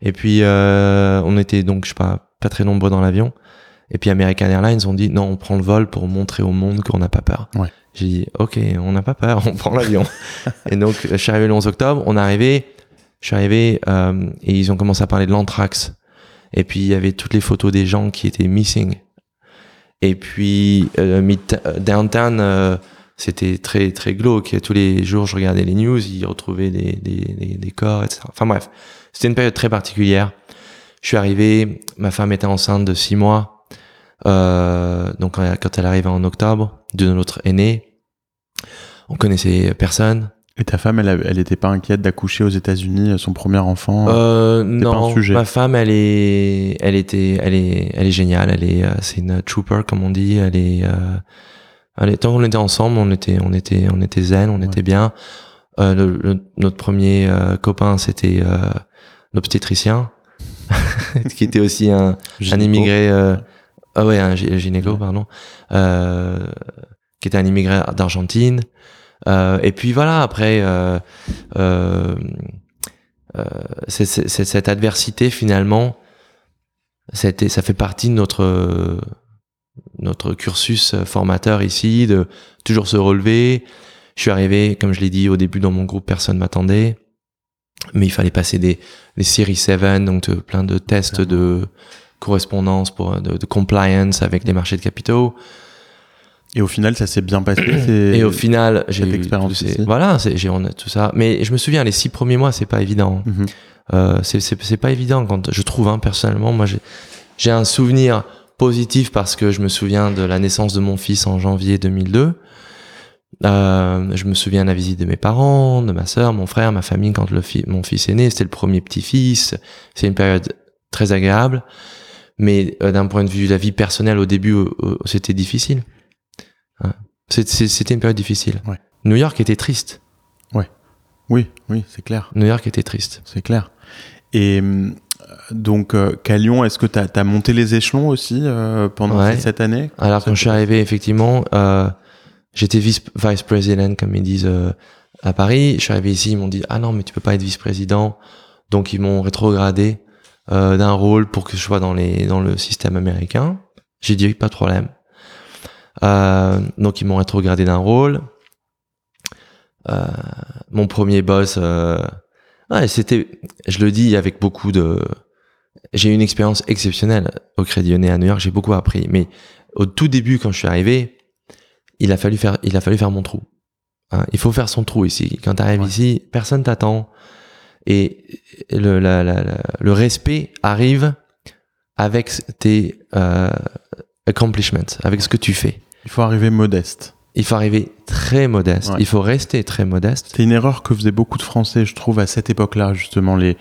Et puis euh, on était donc je sais pas pas très nombreux dans l'avion. Et puis American Airlines ont dit non on prend le vol pour montrer au monde qu'on n'a pas peur. Ouais. J'ai dit ok on n'a pas peur [laughs] on prend l'avion. et donc je suis arrivé le 11 octobre. On est arrivé je suis arrivé euh, et ils ont commencé à parler de l'anthrax. Et puis il y avait toutes les photos des gens qui étaient missing. Et puis euh, downtown, euh, c'était très très glauque. Tous les jours, je regardais les news, ils retrouvaient des, des, des, des corps, etc. Enfin bref, c'était une période très particulière. Je suis arrivé, ma femme était enceinte de six mois. Euh, donc euh, quand elle arrivait en octobre, de notre aîné, on connaissait personne. Et ta femme, elle, a- elle était pas inquiète d'accoucher aux États-Unis son premier enfant? Euh, pas un non, sujet. ma femme, elle est, elle était, elle est, elle est géniale. Elle est, euh, c'est une trooper comme on dit. Elle est, euh, elle est- tant qu'on était ensemble, on était, on était, on était zen, on Ouais. était bien. Euh, le- le- notre premier euh, copain, c'était euh, l'obstétricien, [laughs] qui était aussi un, un immigré. Euh, ah ouais, un gy- gynéco, pardon, euh, qui était un immigré d'Argentine. Euh, et puis voilà, après, euh, euh, c'est- cette adversité finalement, ça fait partie de notre notre cursus formateur ici, de toujours se relever. Je suis arrivé, comme je l'ai dit au début dans mon groupe, personne m'attendait, mais il fallait passer des, des Series 7, donc de- plein de tests de correspondance pour de, de compliance avec les marchés de capitaux. Et au final, ça s'est bien passé. [clears throat] Et au final, j'ai eu expérience ces- voilà, j'ai on a tout ça. Mais je me souviens, les six premiers mois, c'est pas évident. Mhm. Euh, c'est pas évident quand je trouve hein, personnellement. Moi, j'ai un souvenir positif parce que je me souviens de la naissance de mon fils en janvier 2002. Euh, je me souviens de la visite de mes parents, de ma sœur, mon frère, ma famille quand le fi- mon fils est né. C'était le premier petit-fils. C'est une période très agréable. Mais euh, d'un point de vue de la vie personnelle, au début, c'était difficile. C'était une période difficile. Ouais. New York était triste. Oui, oui, c'est clair. New York était triste. C'est clair. Et hum, donc, euh, qu'à Lyon, est-ce que tu as, monté les échelons aussi euh, pendant Ouais. cette année? Alors quand je suis arrivé, effectivement, euh, j'étais vice vice président comme ils disent euh, à Paris. Je suis arrivé ici, ils m'ont dit ah non mais tu peux pas être vice-président, donc ils m'ont rétrogradé euh, d'un rôle pour que je sois dans les dans le système américain. J'ai dit oui, pas de problème. Euh, donc ils m'ont rétrogradé d'un rôle. Euh, mon premier boss, euh, ouais, c'était, je le dis avec beaucoup de, j'ai eu une expérience exceptionnelle au Crédit Lyonnais à New York. J'ai beaucoup appris, mais au tout début, quand je suis arrivé, il a fallu faire, il a fallu faire mon trou. Hein, il faut faire son trou ici. Quand tu arrives Ouais. ici, personne t'attend. Et le, la- la- la- le respect arrive avec tes euh, accomplishments, avec ce que tu fais. Il faut arriver modeste. Il faut arriver très modeste. Ouais. Il faut rester très modeste. C'est une erreur que faisaient beaucoup de Français, je trouve, à cette époque-là, justement, les,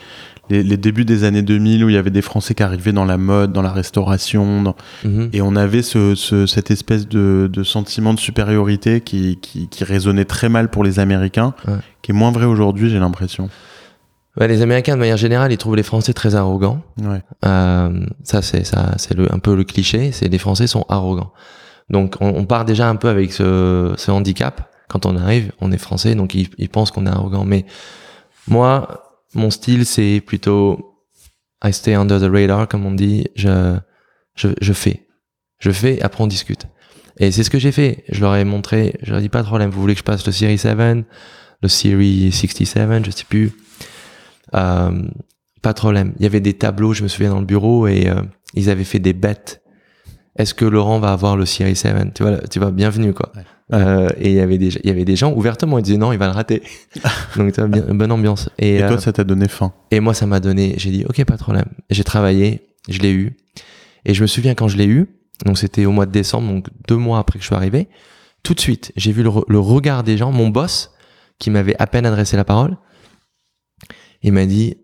les, les débuts des années 2000, où il y avait des Français qui arrivaient dans la mode, dans la restauration, dans- Mhm. et on avait ce, ce- cette espèce de, de sentiment de supériorité qui, qui, qui résonnait très mal pour les Américains, Ouais. qui est moins vrai aujourd'hui, j'ai l'impression. Ouais, les Américains, de manière générale, ils trouvent les Français très arrogants. Ouais. Euh, ça, c'est ça, c'est un peu le cliché. C'est les Français sont arrogants. Donc, on, on part déjà un peu avec ce, ce handicap. Quand on arrive, on est Français, donc ils, ils pensent qu'on est arrogant. Mais moi, mon style, c'est plutôt I stay under the radar, comme on dit. Je, je, je fais, je fais. Après, on discute. Et c'est ce que j'ai fait. Je leur ai montré. Je leur ai dit pas de problème. Vous voulez que je passe le Series 7, le Series 67, je sais plus. Euh, pas de problème. Il y avait des tableaux, je me souviens dans le bureau, et euh, ils avaient fait des bêtes. Est-ce que Laurent va avoir le Series 7 Tu vois, tu vois, bienvenue quoi. Ouais. Euh, et il y avait des, il y avait des gens ouvertement, ils disaient non, il va le rater. [laughs] Donc tu vois, bien, bonne ambiance. Et, Et toi, euh, ça t'a donné faim? et moi, ça m'a donné. J'ai dit ok, pas de problème. J'ai travaillé, je l'ai eu. Et je me souviens quand je l'ai eu. Donc c'était au mois de décembre, donc deux mois après que je suis arrivé. Tout de suite, j'ai vu le regard des gens. Mon boss, qui m'avait à peine adressé la parole, il m'a dit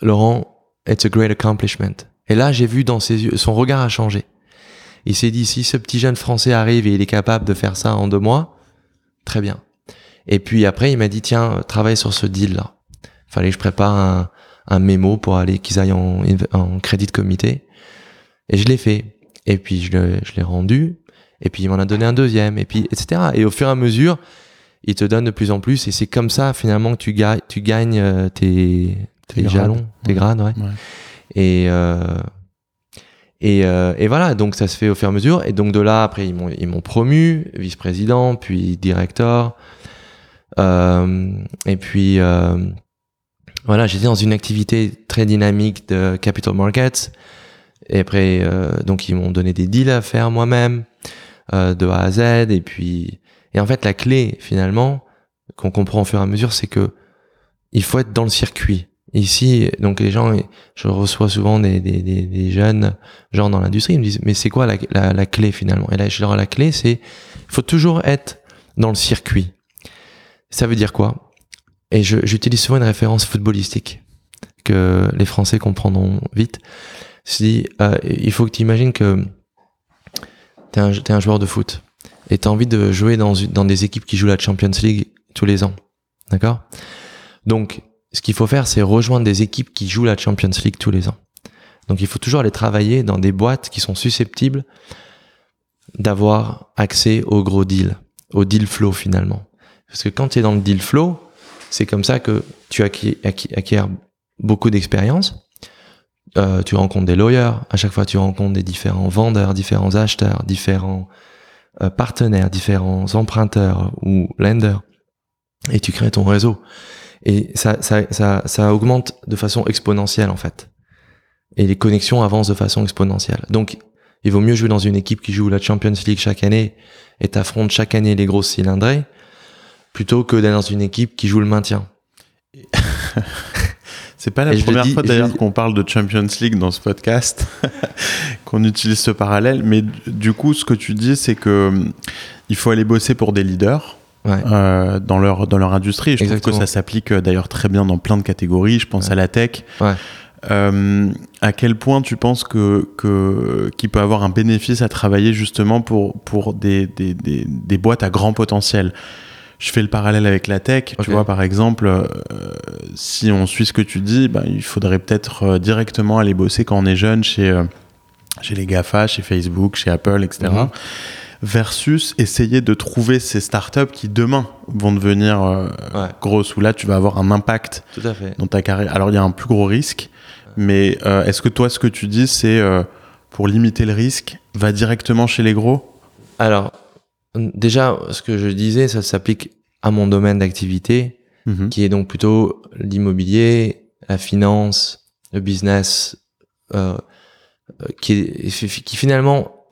Laurent, it's a great accomplishment. Et là, j'ai vu dans ses yeux, son regard a changé. Il s'est dit, si ce petit jeune français arrive et il est capable de faire ça en deux mois, très bien. Et puis après, il m'a dit, tiens, travaille sur ce deal-là. Fallait que je prépare un, un mémo pour aller qu'ils aillent en, en, crédit de comité. Et je l'ai fait. Et puis je l'ai rendu. Et puis il m'en a donné un deuxième. Et puis etc. Et au fur et à mesure, il te donne de plus en plus. Et c'est comme ça finalement que tu, gagnes, tu gagnes euh, tes, tes, jalons, tes grades, ouais. Et euh, et, euh, et, voilà, donc ça se fait au fur et à mesure. Et donc de là, après, ils m'ont, ils m'ont promu, vice-président, puis directeur. Et puis, voilà, j'étais dans une activité très dynamique de capital markets. Et après, donc ils m'ont donné des deals à faire moi-même, de A à Z. Et puis, et en fait, la clé, finalement, qu'on comprend au fur et à mesure, c'est que il faut être dans le circuit. Ici, donc les gens, je reçois souvent des, des, des, des jeunes gens dans l'industrie, ils me disent, mais c'est quoi la, la, la, clé finalement? Et là, je leur la clé, c'est, il faut toujours être dans le circuit. Ça veut dire quoi? Et j'utilise souvent une référence footballistique que les Français comprendront vite. Si euh, il faut que tu imagines que tu es, es, un joueur de foot et tu as envie de jouer dans, dans des équipes qui jouent la Champions League tous les ans. D'accord? Donc, ce qu'il faut faire, c'est rejoindre des équipes qui jouent la Champions League tous les ans. Donc il faut toujours aller travailler dans des boîtes qui sont susceptibles d'avoir accès au gros deal, au deal flow finalement. Parce que quand tu es dans le deal flow, c'est comme ça que tu acquiers, acquiers beaucoup d'expérience. Euh, tu rencontres des lawyers, à chaque fois tu rencontres des différents vendeurs, différents acheteurs, différents euh, partenaires, différents emprunteurs ou lenders, et tu crées ton réseau. Et ça, ça, ça, ça augmente de façon exponentielle en fait. Et les connexions avancent de façon exponentielle. Donc, il vaut mieux jouer dans une équipe qui joue la Champions League chaque année et t'affrontes chaque année les grosses cylindrées plutôt que d'être dans une équipe qui joue le maintien. [laughs] C'est pas la première fois d'ailleurs qu'on parle de Champions League dans ce podcast, [laughs] qu'on utilise ce parallèle. Mais du coup, ce que tu dis, c'est que hum, il faut aller bosser pour des leaders ouais. euh, dans leur dans leur industrie. je Exactement. trouve que ça s'applique euh, d'ailleurs très bien dans plein de catégories. Je pense ouais. à la tech. Ouais. Euh, à quel point tu penses que qu'il peut avoir un bénéfice à travailler justement pour pour des des, des, des boîtes à grand potentiel? Je fais le parallèle avec la tech. Okay. Tu vois, par exemple, euh, si on suit ce que tu dis, bah, il faudrait peut-être euh, directement aller bosser quand on est jeune chez, euh, chez les GAFA, chez Facebook, chez Apple, etc. -hmm. Versus essayer de trouver ces startups qui demain vont devenir ouais. grosses, où là tu vas avoir un impact dans ta carrière. Alors il y a un plus gros risque, mais est-ce que toi ce que tu dis c'est pour limiter le risque, va directement chez les gros? Alors déjà, ce que je disais, ça s'applique à mon domaine d'activité, mmh. qui est donc plutôt l'immobilier, la finance, le business, euh, qui, est, qui finalement,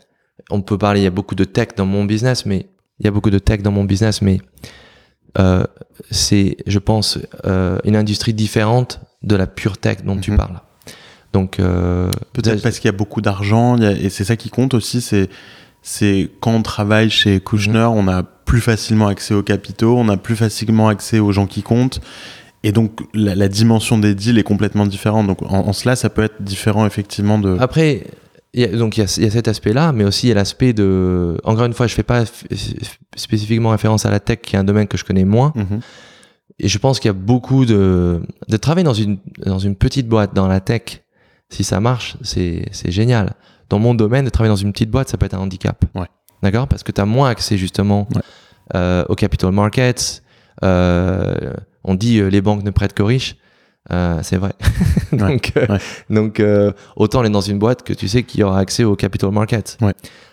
on peut parler, il y a beaucoup de tech dans mon business, mais il y a beaucoup de tech dans mon business, mais euh, c'est, je pense, euh, une industrie différente de la pure tech dont mmh. tu parles. Donc euh, peut-être parce qu'il y a beaucoup d'argent et c'est ça qui compte aussi, c'est c'est quand on travaille chez Kushner, on a plus facilement accès aux capitaux, on a plus facilement accès aux gens qui comptent. Et donc la, la dimension des deals est complètement différente. Donc en, en, cela, ça peut être différent effectivement de. Après, y a, donc il y, y a, cet aspect-là, mais aussi il y a l'aspect de. Encore une fois, je fais pas spécifiquement référence à la tech, qui est un domaine que je connais moins. -hmm. Et je pense qu'il y a beaucoup de de travailler dans une dans une petite boîte dans la tech. Si ça marche, c'est c'est génial dans mon domaine, de travailler dans une petite boîte, ça peut être un handicap. Ouais. D'accord? Parce que tu as moins accès justement ouais. euh, aux capital markets. Euh, on dit euh, les banques ne prêtent qu'aux riches. Euh, c'est vrai. donc, [laughs] ouais. donc autant aller dans une boîte que tu sais qu'il y aura accès aux capital markets.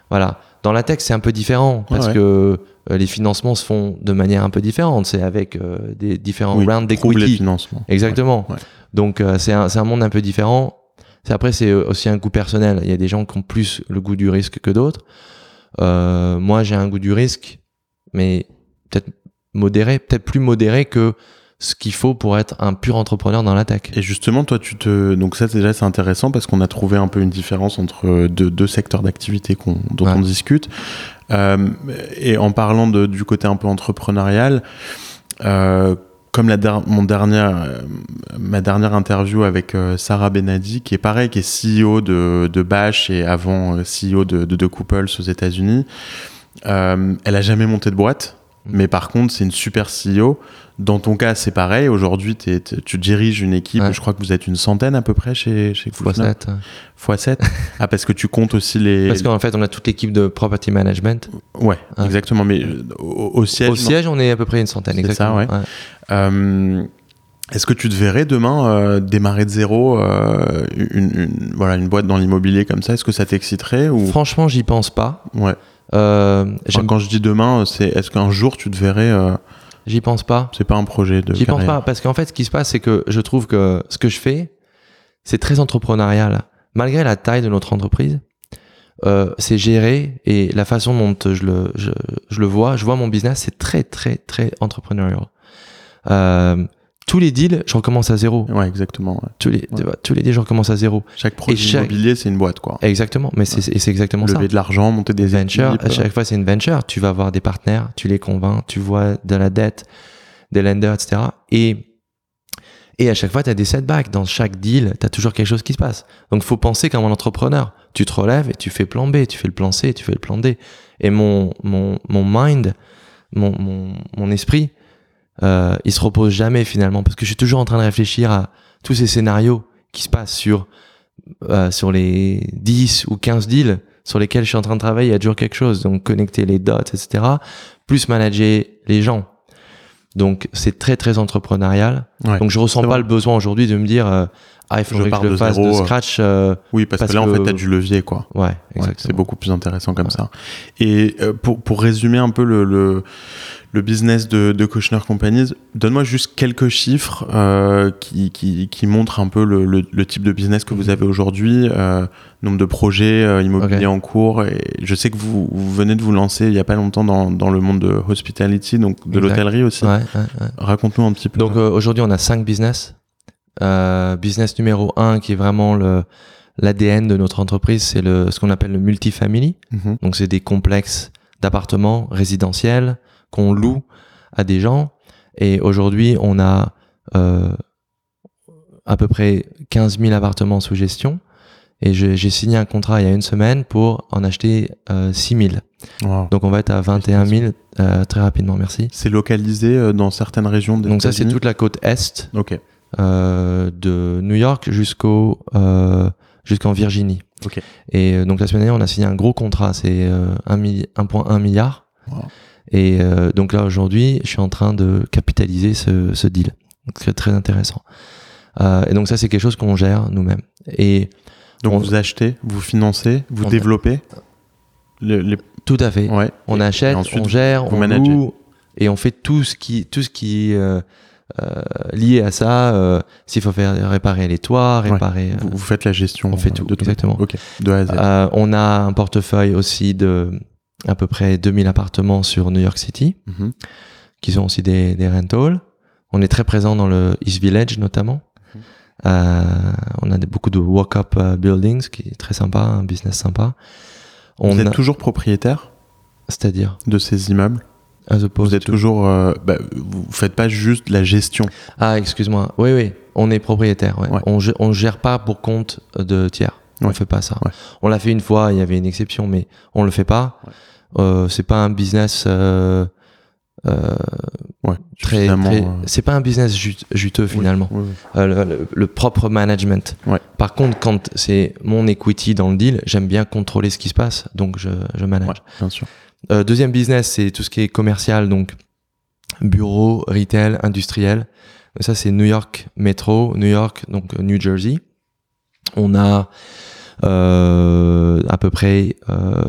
Voilà. Dans la tech, c'est un peu différent parce que les financements se font de manière un peu différente. C'est avec des différents oui, rounds d'equity. Exactement. Donc c'est un, un monde un peu différent. Après, c'est aussi un goût personnel. Il y a des gens qui ont plus le goût du risque que d'autres. Euh, moi, j'ai un goût du risque, mais peut-être modéré, peut-être plus modéré que ce qu'il faut pour être un pur entrepreneur dans la tech. Et justement, toi, tu te, donc ça déjà c'est intéressant parce qu'on a trouvé un peu une différence entre deux, deux secteurs d'activité dont ouais. on discute. Euh, et en parlant de, du côté un peu entrepreneurial, euh, comme la dernière, euh, ma dernière interview avec euh, Sarah Benadi, qui est pareil, qui est CEO de, de Bash et avant euh, CEO de, de, de Couples aux États-Unis. Elle a jamais monté de boîte. Mais par contre, c'est une super CEO. Dans ton cas, c'est pareil. Aujourd'hui, tu diriges une équipe. Ouais. Je crois que vous êtes une centaine à peu près chez chez Fois Kouchner. 7. Fois 7 Ah, parce que tu comptes aussi les. Parce qu'en fait, on a toute l'équipe de property management. Ouais, exactement. Mais euh, au, au siège. Au siège, on est à peu près une centaine, C'est ça, exactement. ouais. Euh, Est-ce que tu te verrais demain euh, démarrer de zéro euh, une, une- voilà, une boîte dans l'immobilier comme ça? Est-ce que ça t'exciterait ou... Franchement, j'y pense pas. Ouais. Euh, Enfin, quand je dis demain, c'est est-ce qu'un jour tu te verrais euh, J'y pense pas. C'est pas un projet de J'y pense pas parce qu'en fait, ce qui se passe, c'est que je trouve que ce que je fais, c'est très entrepreneurial. Malgré la taille de notre entreprise, euh, c'est géré et la façon dont je le, je, je le vois, je vois mon business, c'est très, très, très entrepreneurial. Euh, tous les deals, je recommence à zéro. Ouais, exactement. ouais. Tous les, Ouais. tous les deals, je recommence à zéro. Chaque projet chaque- immobilier, c'est une boîte, quoi. Exactement. Mais c'est c'est exactement ça. Lever de l'argent, monter des venture, équipes. à chaque fois c'est une venture, tu vas avoir des partenaires, tu les convaincs, tu vois de la dette, des lenders, etc. Et, et à chaque fois, tu as des setbacks. Dans chaque deal, tu as toujours quelque chose qui se passe. Donc, faut penser comme un entrepreneur. Tu te relèves et tu fais plan B, tu fais le plan C, tu fais le plan D. Et mon, mon, mon mind, mon, mon, mon esprit, euh, il se repose jamais finalement parce que je suis toujours en train de réfléchir à tous ces scénarios qui se passent sur, euh, sur les 10 ou 15 deals sur lesquels je suis en train de travailler, il y a toujours quelque chose. Donc connecter les dots, etc. Plus manager les gens. Donc c'est très très entrepreneurial. Ouais. Donc je ressens pas le besoin aujourd'hui de me dire euh, ah il faudrait que pars je le de fasse zéro, de euh. scratch. euh, Oui, parce, parce que là, en que- fait, t'as du levier, quoi. ouais, c'est beaucoup plus intéressant comme ça. Et euh, pour, pour résumer un peu le, le, le business de, de Kushner Companies, donne-moi juste quelques chiffres qui, qui, qui montrent un peu le, le, le type de business que vous avez aujourd'hui, nombre de projets immobiliers en cours. Et je sais que vous, vous venez de vous lancer il y a pas longtemps dans, dans le monde de hospitality, donc de l'hôtellerie aussi. Raconte-nous un petit peu. Donc aujourd'hui, on a cinq business. Euh, business numéro un, qui est vraiment le l'ADN de notre entreprise, c'est le ce qu'on appelle le multifamily. Mhm. Donc c'est des complexes d'appartements résidentiels qu'on loue à des gens. Et aujourd'hui, on a euh, à peu près 15 000 appartements sous gestion. Et j'ai signé un contrat il y a une semaine pour en acheter euh, 6 000. Wow. Donc on va être à 21 000 euh, très rapidement, merci. C'est localisé euh, dans certaines régions des Donc ça c'est toute la côte est Ok. euh, de New York jusqu'au euh, jusqu'en Virginie. Ok. Et euh, donc la semaine dernière, on a signé un gros contrat, c'est euh, 1 milli- 1.1 milliard. Wow. Et euh, donc là aujourd'hui, je suis en train de capitaliser ce, ce deal. Donc c'est très intéressant. Euh, et donc ça c'est quelque chose qu'on gère nous-mêmes. Et Donc On- vous achetez, vous financez, vous On- développez le- les... tout à fait. Ouais. On Et- achète, et ensuite, on gère, on managez. loue et on fait tout ce qui tout ce qui est euh, euh, lié à ça. euh, S'il faut faire réparer les toits, réparer. Vous, vous faites la gestion on fait tout, de exactement. Ok, de A à Z. On a un portefeuille aussi de à peu près 2000 appartements sur New York City, Mhm. qui sont aussi des, des rentals. On est très présent dans le East Village notamment. Euh, on a beaucoup de walk-up euh, buildings, qui est très sympa, un business sympa. On Vous êtes a- toujours propriétaire c'est-à-dire, de ces immeubles Vous êtes to- toujours... euh, bah, vous faites pas juste la gestion. Ah, excuse-moi. Oui, oui, on est propriétaire. ouais. Ouais. On, on gère pas pour compte de tiers. On Ouais. fait pas ça. On l'a fait une fois, il y avait une exception, mais on le fait pas. Euh, c'est pas un business euh, euh, Ouais, très, euh, c'est pas un business jut- juteux finalement. oui, oui. Euh, le, le- le propre management. Ouais. Par contre, quand c'est mon equity dans le deal, j'aime bien contrôler ce qui se passe, donc je, je manage. Ouais, bien sûr. Euh, deuxième business, c'est tout ce qui est commercial, donc bureau, retail, industriel. Ça, c'est New York Metro, New York, donc New Jersey. On a euh, à peu près euh,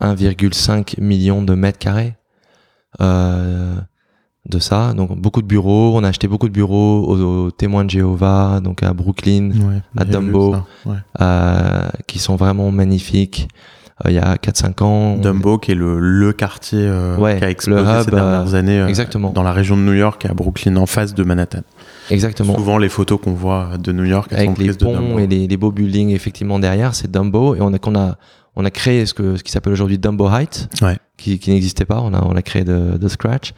1,5 million de mètres carrés de ça. Donc beaucoup de bureaux. On a acheté beaucoup de bureaux aux, aux témoins de Jéhovah, donc à Brooklyn, Ouais, à Dumbo. ouais. euh, qui sont vraiment magnifiques. Euh, il y a 4-5 ans. on- Dumbo, qui est le, le quartier euh, Ouais, qui a explosé le hub, ces dernières euh, années euh, exactement. dans la région de New York, à Brooklyn, en face de Manhattan. Exactement. Souvent, les photos qu'on voit de New York, elles sont Avec les de ponts Dumbo. et les, les beaux buildings effectivement derrière, c'est Dumbo et on a qu'on a on a créé ce que ce qui s'appelle aujourd'hui Dumbo Heights, Ouais. Qui, qui n'existait pas. On a, on l'a créé de, de scratch.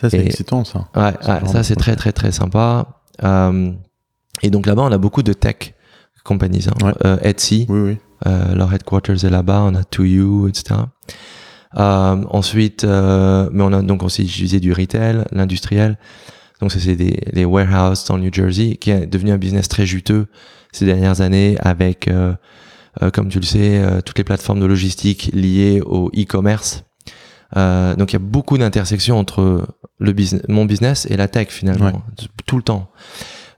Ça, c'est excitant, ça. Ouais, ouais, ça c'est très très très sympa. Euh, et donc là-bas, on a beaucoup de tech companies. hein. Ouais. Euh, Etsy, Oui, oui. euh, leur headquarters est là-bas. On a To You, etc. Ensuite, mais on a donc aussi utilisé du retail, l'industriel. Donc c'est des les warehouses dans le New Jersey, qui est devenu un business très juteux ces dernières années avec, comme tu le sais, toutes les plateformes de logistique liées au e-commerce. Euh, donc il y a beaucoup d'intersections entre le business, mon business et la tech finalement, Ouais. tout le temps.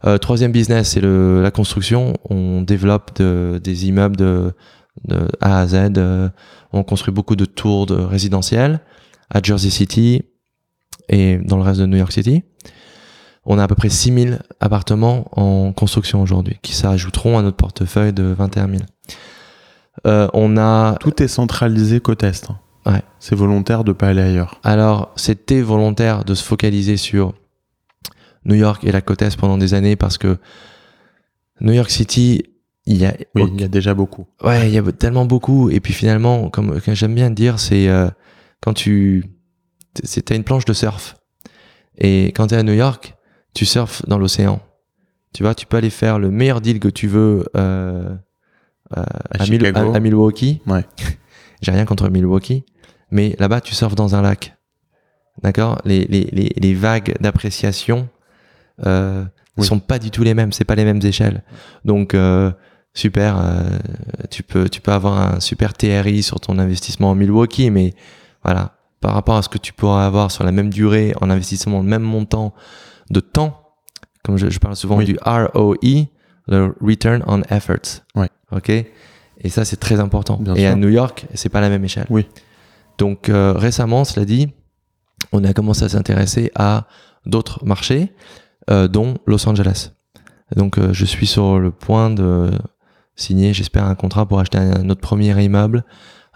Euh, troisième business, c'est la construction. On développe de- des immeubles de, de A à Z. Euh, on construit beaucoup de tours de résidentiels à Jersey City et dans le reste de New York City. On a à peu près 6000 appartements en construction aujourd'hui qui s'ajouteront à notre portefeuille de 21 000. Euh, on a Tout est centralisé côte Est. hein. Ouais. C'est volontaire de pas aller ailleurs. Alors, c'était volontaire de se focaliser sur New York et la côte Est pendant des années parce que New York City, il y a, Oui, il y a déjà beaucoup. ouais, il y a tellement beaucoup. Et puis finalement, comme comme j'aime bien dire, c'est euh, quand tu, t'as une planche de surf et quand t'es à New York, tu surfes dans l'océan. Tu vois, tu peux aller faire le meilleur deal que tu veux euh, euh, à, Milwaukee. Ouais. [laughs] J'ai rien contre Milwaukee, mais là-bas, tu surfes dans un lac. D'accord? Les, les, les, les vagues d'appréciation euh, Oui. sont pas du tout les mêmes, c'est pas les mêmes échelles. Donc, euh, super, euh, tu, peux, tu peux avoir un super TRI sur ton investissement en Milwaukee, mais voilà, par rapport à ce que tu pourrais avoir sur la même durée en investissement, le même montant de temps, comme je, je parle souvent Oui. du ROE, le Return on Efforts. Ouais. Ok? Et ça, c'est très important. Bien Et à. New York, c'est pas la même échelle. Oui. Donc euh, récemment, cela dit, on a commencé à s'intéresser à d'autres marchés, euh, dont Los Angeles. Donc euh, je suis sur le point de signer, j'espère, un contrat pour acheter un, notre premier immeuble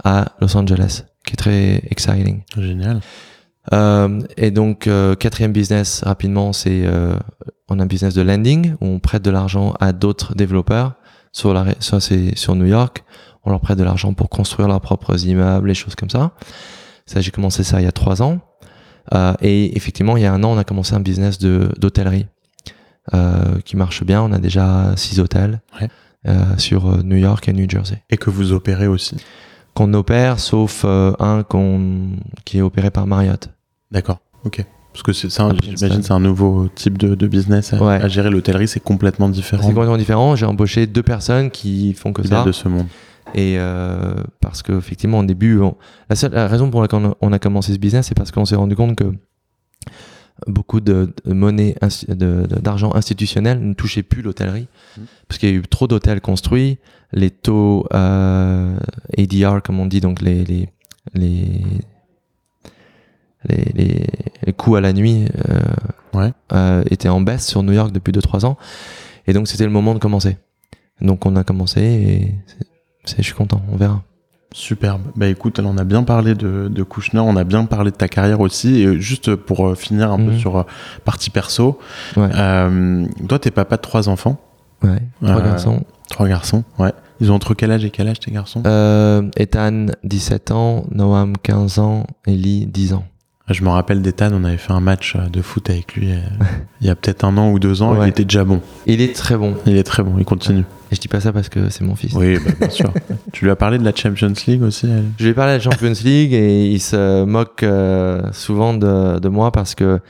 à Los Angeles, qui est très exciting. Génial. Et donc quatrième business rapidement, c'est on a un business de lending où on prête de l'argent à d'autres développeurs. Sur la, ça c'est sur New York, on leur prête de l'argent pour construire leurs propres immeubles, les choses comme ça. Ça j'ai commencé ça il y a trois ans. Euh, et effectivement, il y a un an, on a commencé un business de d'hôtellerie euh, qui marche bien. On a déjà six hôtels Ouais. euh, sur New York et New Jersey Et que vous opérez aussi. qu'on opère, sauf un qui est opéré par Marriott. D'accord. Ok. Parce que c'est ça, j'imagine, c'est un nouveau type de, de business à, Ouais. à gérer. L'hôtellerie, c'est complètement différent C'est complètement différent. J'ai embauché deux personnes qui font que Il ça. de ce monde. Et euh, parce que effectivement, au début, on- la seule la raison pour laquelle on a, commencé ce business, c'est parce qu'on s'est rendu compte que beaucoup de, de monnaie, d'argent institutionnel ne touchait plus l'hôtellerie, Mhm. parce qu'il y a eu trop d'hôtels construits, les taux euh, ADR, comme on dit, donc les les les les, coûts à la nuit euh, Ouais. euh, étaient en baisse sur New York depuis 2-3 ans, et donc c'était le moment de commencer. Donc on a commencé et je suis content, on verra. Superbe. Bah écoute, on a bien parlé de, de Kouchner, on a bien parlé de ta carrière aussi. Et juste pour euh, finir un peu Mhm. sur euh, partie perso, Ouais, euh, toi, t'es papa de trois enfants, ouais. Trois euh, garçons. trois garçons. Ouais. Ils ont entre quel âge et quel âge tes garçons? Euh, Ethan, 17 ans, Noam, 15 ans, Ellie, 10 ans. Je me rappelle d'Ethan, on avait fait un match euh, de foot avec lui euh, [laughs] il y a peut-être un an ou deux ans. Ouais. Il était déjà bon. Il est très bon. Il est très bon. Il continue. Et je dis pas ça parce que c'est mon fils. Oui, bah, bien sûr. [laughs] tu lui as parlé de la Champions League aussi elle Je lui ai parlé de la Champions League et il se moque euh, souvent de, de moi parce que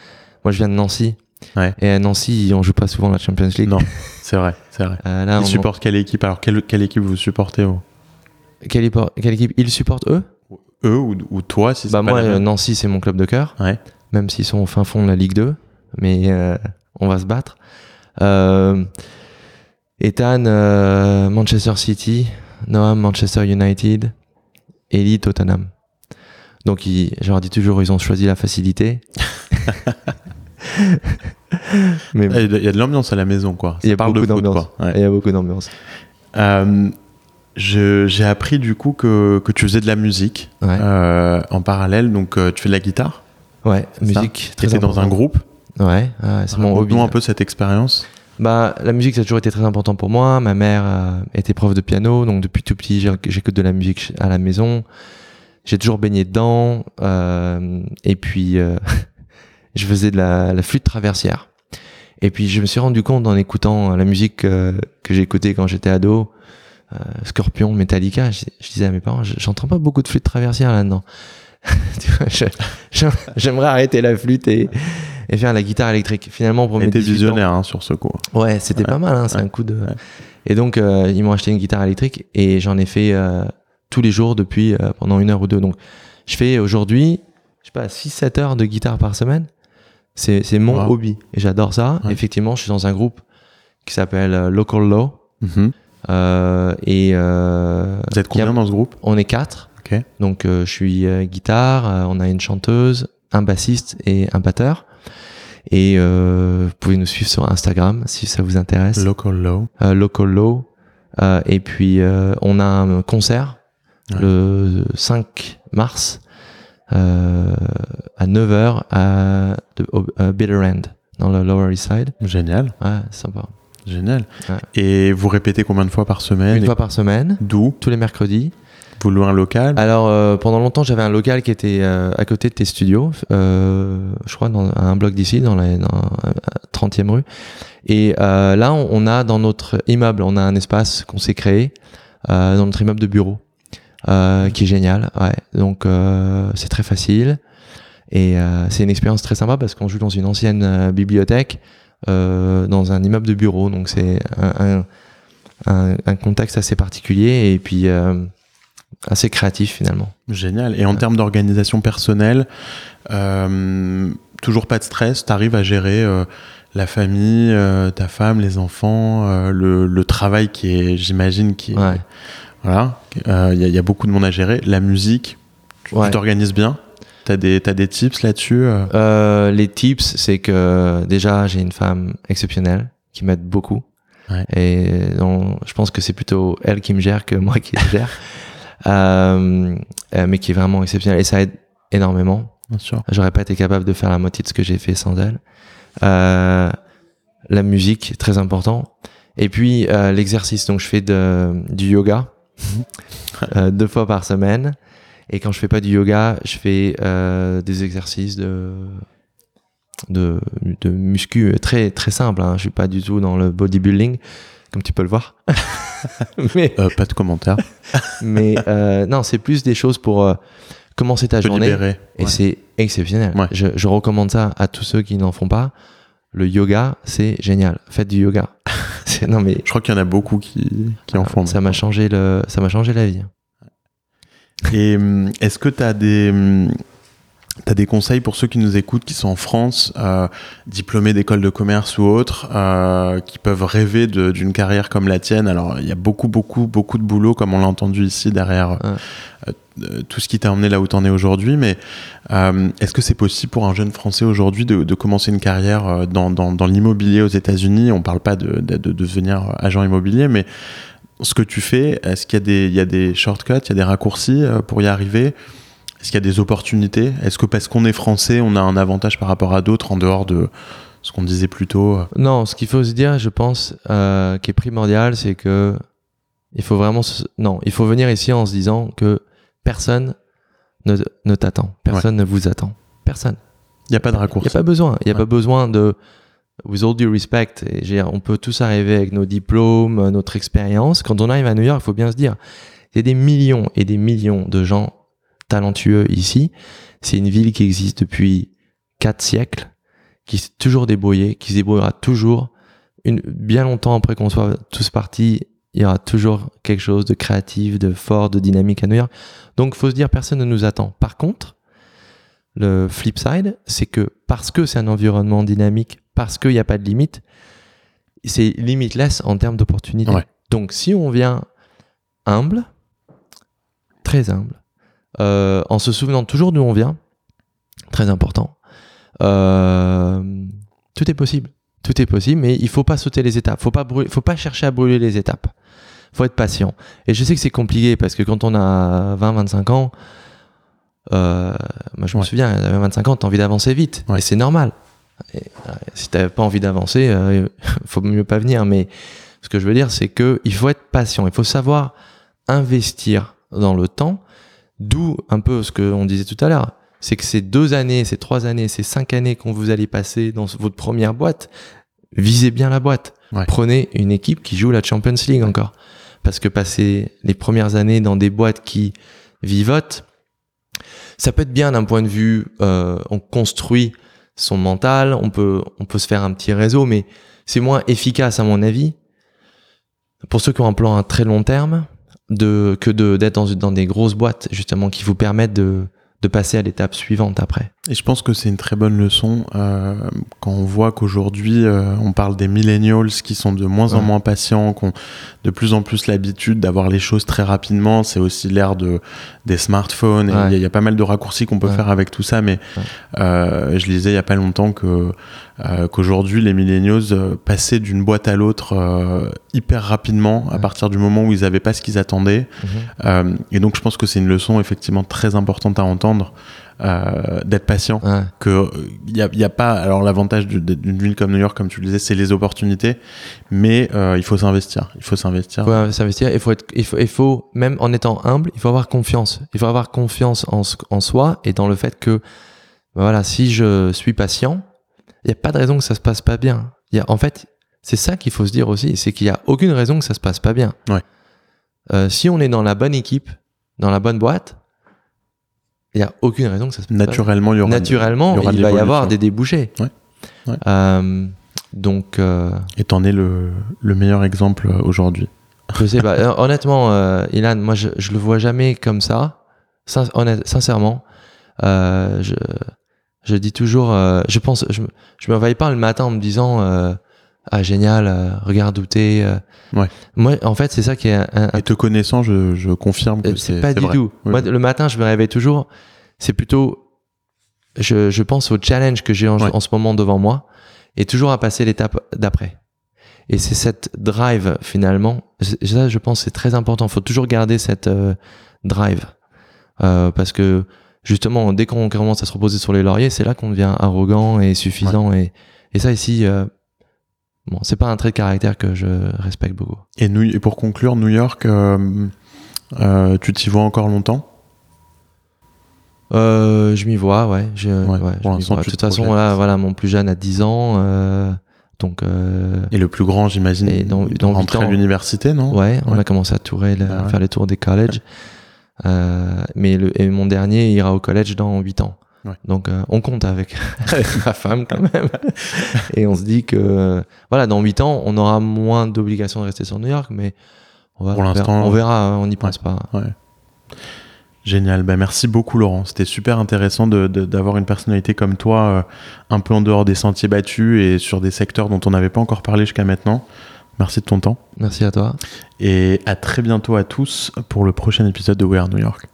moi je viens de Nancy. Ouais. Et à Nancy, on joue pas souvent la Champions League. Non, c'est vrai, c'est vrai. [laughs] Euh, là, Ils on- supportent quelle équipe? Alors, quelle, quelle équipe vous supportez vous? Quelle, quelle équipe? Ils supportent eux? Eux ou, ou toi si Bah pas moi, la euh, même Nancy, c'est mon club de cœur. Ouais. Même s'ils sont au fin fond de la Ligue 2. Mais euh, on va se battre. Euh, Ethan, euh, Manchester City. Noam, Manchester United. Ellie, Tottenham. Donc, ils- je leur dis toujours, ils ont choisi la facilité. [laughs] Mais Il y a de l'ambiance à la maison, quoi. il y a parle beaucoup d'ambiance. Ouais. Il y a beaucoup d'ambiance. Euh, J'ai appris du coup que, que tu faisais de la musique Ouais. euh, en parallèle, donc euh, tu fais de la guitare. ouais, musique. Tu étais dans un important. groupe. Ouais, ouais, c'est mon hobby. Un peu cette expérience. Bah, la musique, ça a toujours été très important pour moi. Ma mère euh, était prof de piano, donc depuis tout petit, j'ai- j'écoute de la musique à la maison. j'ai toujours baigné dedans. Euh, et puis, euh, [laughs] je faisais de la, la, flûte traversière. Et puis, je me suis rendu compte en écoutant la musique euh, que j'écoutais quand j'étais ado, euh, Scorpion, Metallica, je, je, disais à mes parents, j'entends pas beaucoup de flûte traversière là-dedans. [laughs] J'aimerais arrêter la flûte et, et, faire la guitare électrique. Finalement, pour mes visionnaire hein, sur ce coup. Ouais, c'était pas mal. Hein, c'est un coup de. Et donc, euh, ils m'ont acheté une guitare électrique et j'en ai fait euh, tous les jours depuis euh, pendant une heure ou deux. Donc, je fais aujourd'hui, je sais pas, 6-7 heures de guitare par semaine. C'est mon hobby et j'adore ça. Effectivement, je suis dans un groupe qui s'appelle Local Law. Mm-hmm. Et Vous êtes combien dans ce groupe? On est quatre. Donc, je suis guitare, on a une chanteuse, un bassiste et un batteur. Et euh, vous pouvez nous suivre sur Instagram si ça vous intéresse. Local Low. Euh, Local Low. Euh, et puis euh, on a un concert ouais. le 5 mars euh, à 9h à, à Bitter End dans le Lower East Side. Génial. Ouais, sympa. Génial. Ouais. Et vous répétez combien de fois par semaine Une fois par semaine. D'où Tous les mercredis. Vous louez un local Alors euh, pendant longtemps j'avais un local qui était euh, à côté de tes studios, euh, je crois dans un bloc d'ici, dans la dans, 30e rue. Et là on, on, a dans notre immeuble, on a un espace qu'on s'est créé dans notre immeuble de bureau, qui est génial. Ouais. Donc c'est très facile et c'est une expérience très sympa parce qu'on joue dans une ancienne bibliothèque, dans un immeuble de bureau. Donc c'est un, un, un, contexte assez particulier et puis assez créatif finalement. Génial. Et en ouais. termes d'organisation personnelle, euh, toujours pas de stress, tu arrives à gérer euh, la famille, euh, ta femme, les enfants, euh, le, le, travail qui est, j'imagine, qui est, ouais. voilà, il euh, y, y, a beaucoup de monde à gérer, la musique, tu ouais. t'organises bien? T'as des, as des tips là-dessus euh? Les tips, c'est que déjà j'ai une femme exceptionnelle qui m'aide beaucoup. Ouais. Et donc, je pense que c'est plutôt elle qui me gère que moi qui le gère. [laughs] Euh, euh, mais qui est vraiment exceptionnel et ça aide énormément. Bien sûr. J'aurais pas été capable de faire la moitié de ce que j'ai fait sans elle. Euh, la musique, très important. Et puis euh, l'exercice. Donc je fais de, du yoga euh, deux fois par semaine. Et quand je fais pas du yoga, je fais euh, des exercices de de, de muscu très très simple. Hein. Je suis pas du tout dans le bodybuilding comme tu peux le voir. [laughs] mais euh, pas de commentaires. [laughs] mais euh, non, c'est plus des choses pour commencer ta journée. Libérer. Et ouais. c'est exceptionnel. Ouais. Je, je, recommande ça à tous ceux qui n'en font pas. Le yoga, c'est génial. Faites du yoga. [laughs] non mais. Je crois qu'il y en a beaucoup qui, qui en font. Ça m'a changé le, ça m'a changé la vie. Et hum, est-ce que tu as des hum, T'as des conseils pour ceux qui nous écoutent, qui sont en France, euh, diplômés d'école de commerce ou autres, euh, qui peuvent rêver d'une carrière comme la tienne? Alors, il y a beaucoup, beaucoup, beaucoup de boulot, comme on l'a entendu ici, derrière ouais. euh, tout ce qui t'a emmené là où t'en es aujourd'hui. Mais euh, est-ce que c'est possible pour un jeune Français aujourd'hui de, de, commencer une carrière dans, dans, dans l'immobilier aux États-Unis? On parle pas de, de, de, devenir agent immobilier, mais ce que tu fais, est-ce qu'il y a des, il y a des shortcuts, il y a des raccourcis euh, pour y arriver? Est-ce qu'il y a des opportunités? Est-ce que parce qu'on est français, on a un avantage par rapport à d'autres en dehors de ce qu'on disait plus tôt Non, ce qu'il faut se dire, je pense, euh, qui est primordial, c'est que il faut vraiment se... non, il faut venir ici en se disant que personne ne, ne t'attend, personne ouais. ne vous attend, personne. Il n'y a pas de raccourci. Il n'y a pas besoin. Il n'y a ouais. pas besoin de with all due respect, on peut tous arriver avec nos diplômes, notre expérience. Quand on arrive à New York, il faut bien se dire, il y a des millions et des millions de gens talentueux ici. C'est une ville qui existe depuis quatre siècles, qui s'est toujours débrouillée, qui se débrouillera toujours. Bien longtemps après qu'on soit tous partis, il y aura toujours quelque chose de créatif, de fort, de dynamique à New York. Donc, faut se dire, personne ne nous attend. Par contre, le flip side, c'est que parce que c'est un environnement dynamique, parce qu'il n'y a pas de limite, c'est limitless en termes d'opportunités. Ouais. Donc, si on vient humble, très humble, euh, en se souvenant toujours d'où on vient, très important. Euh, tout est possible, tout est possible, mais il faut pas sauter les étapes. Faut pas brûler, faut pas chercher à brûler les étapes. Faut être patient. Et je sais que c'est compliqué parce que quand on a 20-25 ans, euh, moi je me souviens, à 25 ans, t'as envie d'avancer vite, ouais. et c'est normal. Et, euh, si t'as pas envie d'avancer, euh, [laughs] faut mieux pas venir. Mais ce que je veux dire, c'est que il faut être patient. Il faut savoir investir dans le temps D'où un peu ce qu'on disait tout à l'heure. C'est que ces deux années, ces trois années, ces cinq années qu'on vous allez passer dans votre première boîte, visez bien la boîte. Prenez une équipe qui joue la Champions League encore. Parce que passer les premières années dans des boîtes qui vivotent, ça peut être bien d'un point de vue, euh, on construit son mental, on peut, on peut se faire un petit réseau, mais c'est moins efficace à mon avis pour ceux qui ont un plan à très long terme de, que d'être dans, dans des grosses boîtes justement qui vous permettent de, de passer à l'étape suivante après. Et je pense que c'est une très bonne leçon euh, quand on voit qu'aujourd'hui euh, on parle des millennials qui sont de moins en moins patients, qui ont de plus en plus l'habitude d'avoir les choses très rapidement. C'est aussi l'ère de des smartphones. Il y, a pas mal de raccourcis qu'on peut faire avec tout ça, mais euh, je lisais il y a pas longtemps que euh, qu'aujourd'hui les millennials euh, passaient d'une boîte à l'autre euh, hyper rapidement à partir du moment où ils n'avaient pas ce qu'ils attendaient. Mhm. et donc je pense que c'est une leçon effectivement très importante à entendre. D'être patient que il y a, y a, pas alors l'avantage d'une ville comme New York comme tu le disais c'est les opportunités mais il faut s'investir il faut s'investir il faut s'investir il faut être il faut, il faut même en étant humble il faut avoir confiance il faut avoir confiance en, en soi et dans le fait que voilà si je suis patient il n'y a pas de raison que ça se passe pas bien. Il y a, en fait, c'est ça qu'il faut se dire aussi, c'est qu'il n'y a aucune raison que ça se passe pas bien. Ouais. Euh, si on est dans la bonne équipe, dans la bonne boîte, il n'y a aucune raison que ça se passe Naturellement, il y aura Naturellement, il, va y avoir des débouchés. Ouais. ouais. Euh, donc. Euh... Et t'en es le, le meilleur exemple euh, aujourd'hui. Je sais pas. Honnêtement, euh, Ilan, moi, je, je le vois jamais comme ça. Sin honnête, sincèrement, je je dis toujours, je pense, je, je me réveille pas le matin en me disant ah génial, euh, regarde où t'es. ouais. Moi, en fait, c'est ça qui est. Un, Et te connaissant, je, je confirme que c'est pas du vrai. tout. Moi, le matin, je me réveille toujours. C'est plutôt, je, je pense au challenge que j'ai en, en, ce moment devant moi et toujours à passer l'étape d'après. Et c'est cette drive finalement. Ça, je pense, c'est très important. Il faut toujours garder cette drive parce que justement, dès qu'on commence à se reposer sur les lauriers, c'est là qu'on devient arrogant et suffisant. Et, et ça ici, euh, bon, c'est pas un trait de caractère que je respecte beaucoup. Et, nous, et pour conclure, New York, euh, euh, tu t'y vois encore longtemps? Euh, Je m'y vois, ouais. Je, ouais, ouais je de toute façon, là, voilà, mon plus jeune a 10 ans. Donc, et le plus grand, j'imagine, dans, dans à l'université, non? Ouais, on a commencé à tourer, à faire les tours des colleges. Mais le, et mon dernier ira au collège dans 8 ans. Ouais. Donc euh, on compte avec, [laughs] ma femme quand même. [laughs] et on se dit que voilà, dans 8 ans, on aura moins d'obligations de rester sur New York, mais on, va, Pour on verra, on verra, on n'y pense ouais. pas. Ouais. Génial, ben merci beaucoup Laurent. C'était super intéressant d'avoir de, de, une personnalité comme toi, euh, un peu en dehors des sentiers battus et sur des secteurs dont on n'avait pas encore parlé jusqu'à maintenant. Merci de ton temps. Merci à toi. Et à très bientôt à tous pour le prochain épisode de We Are New York.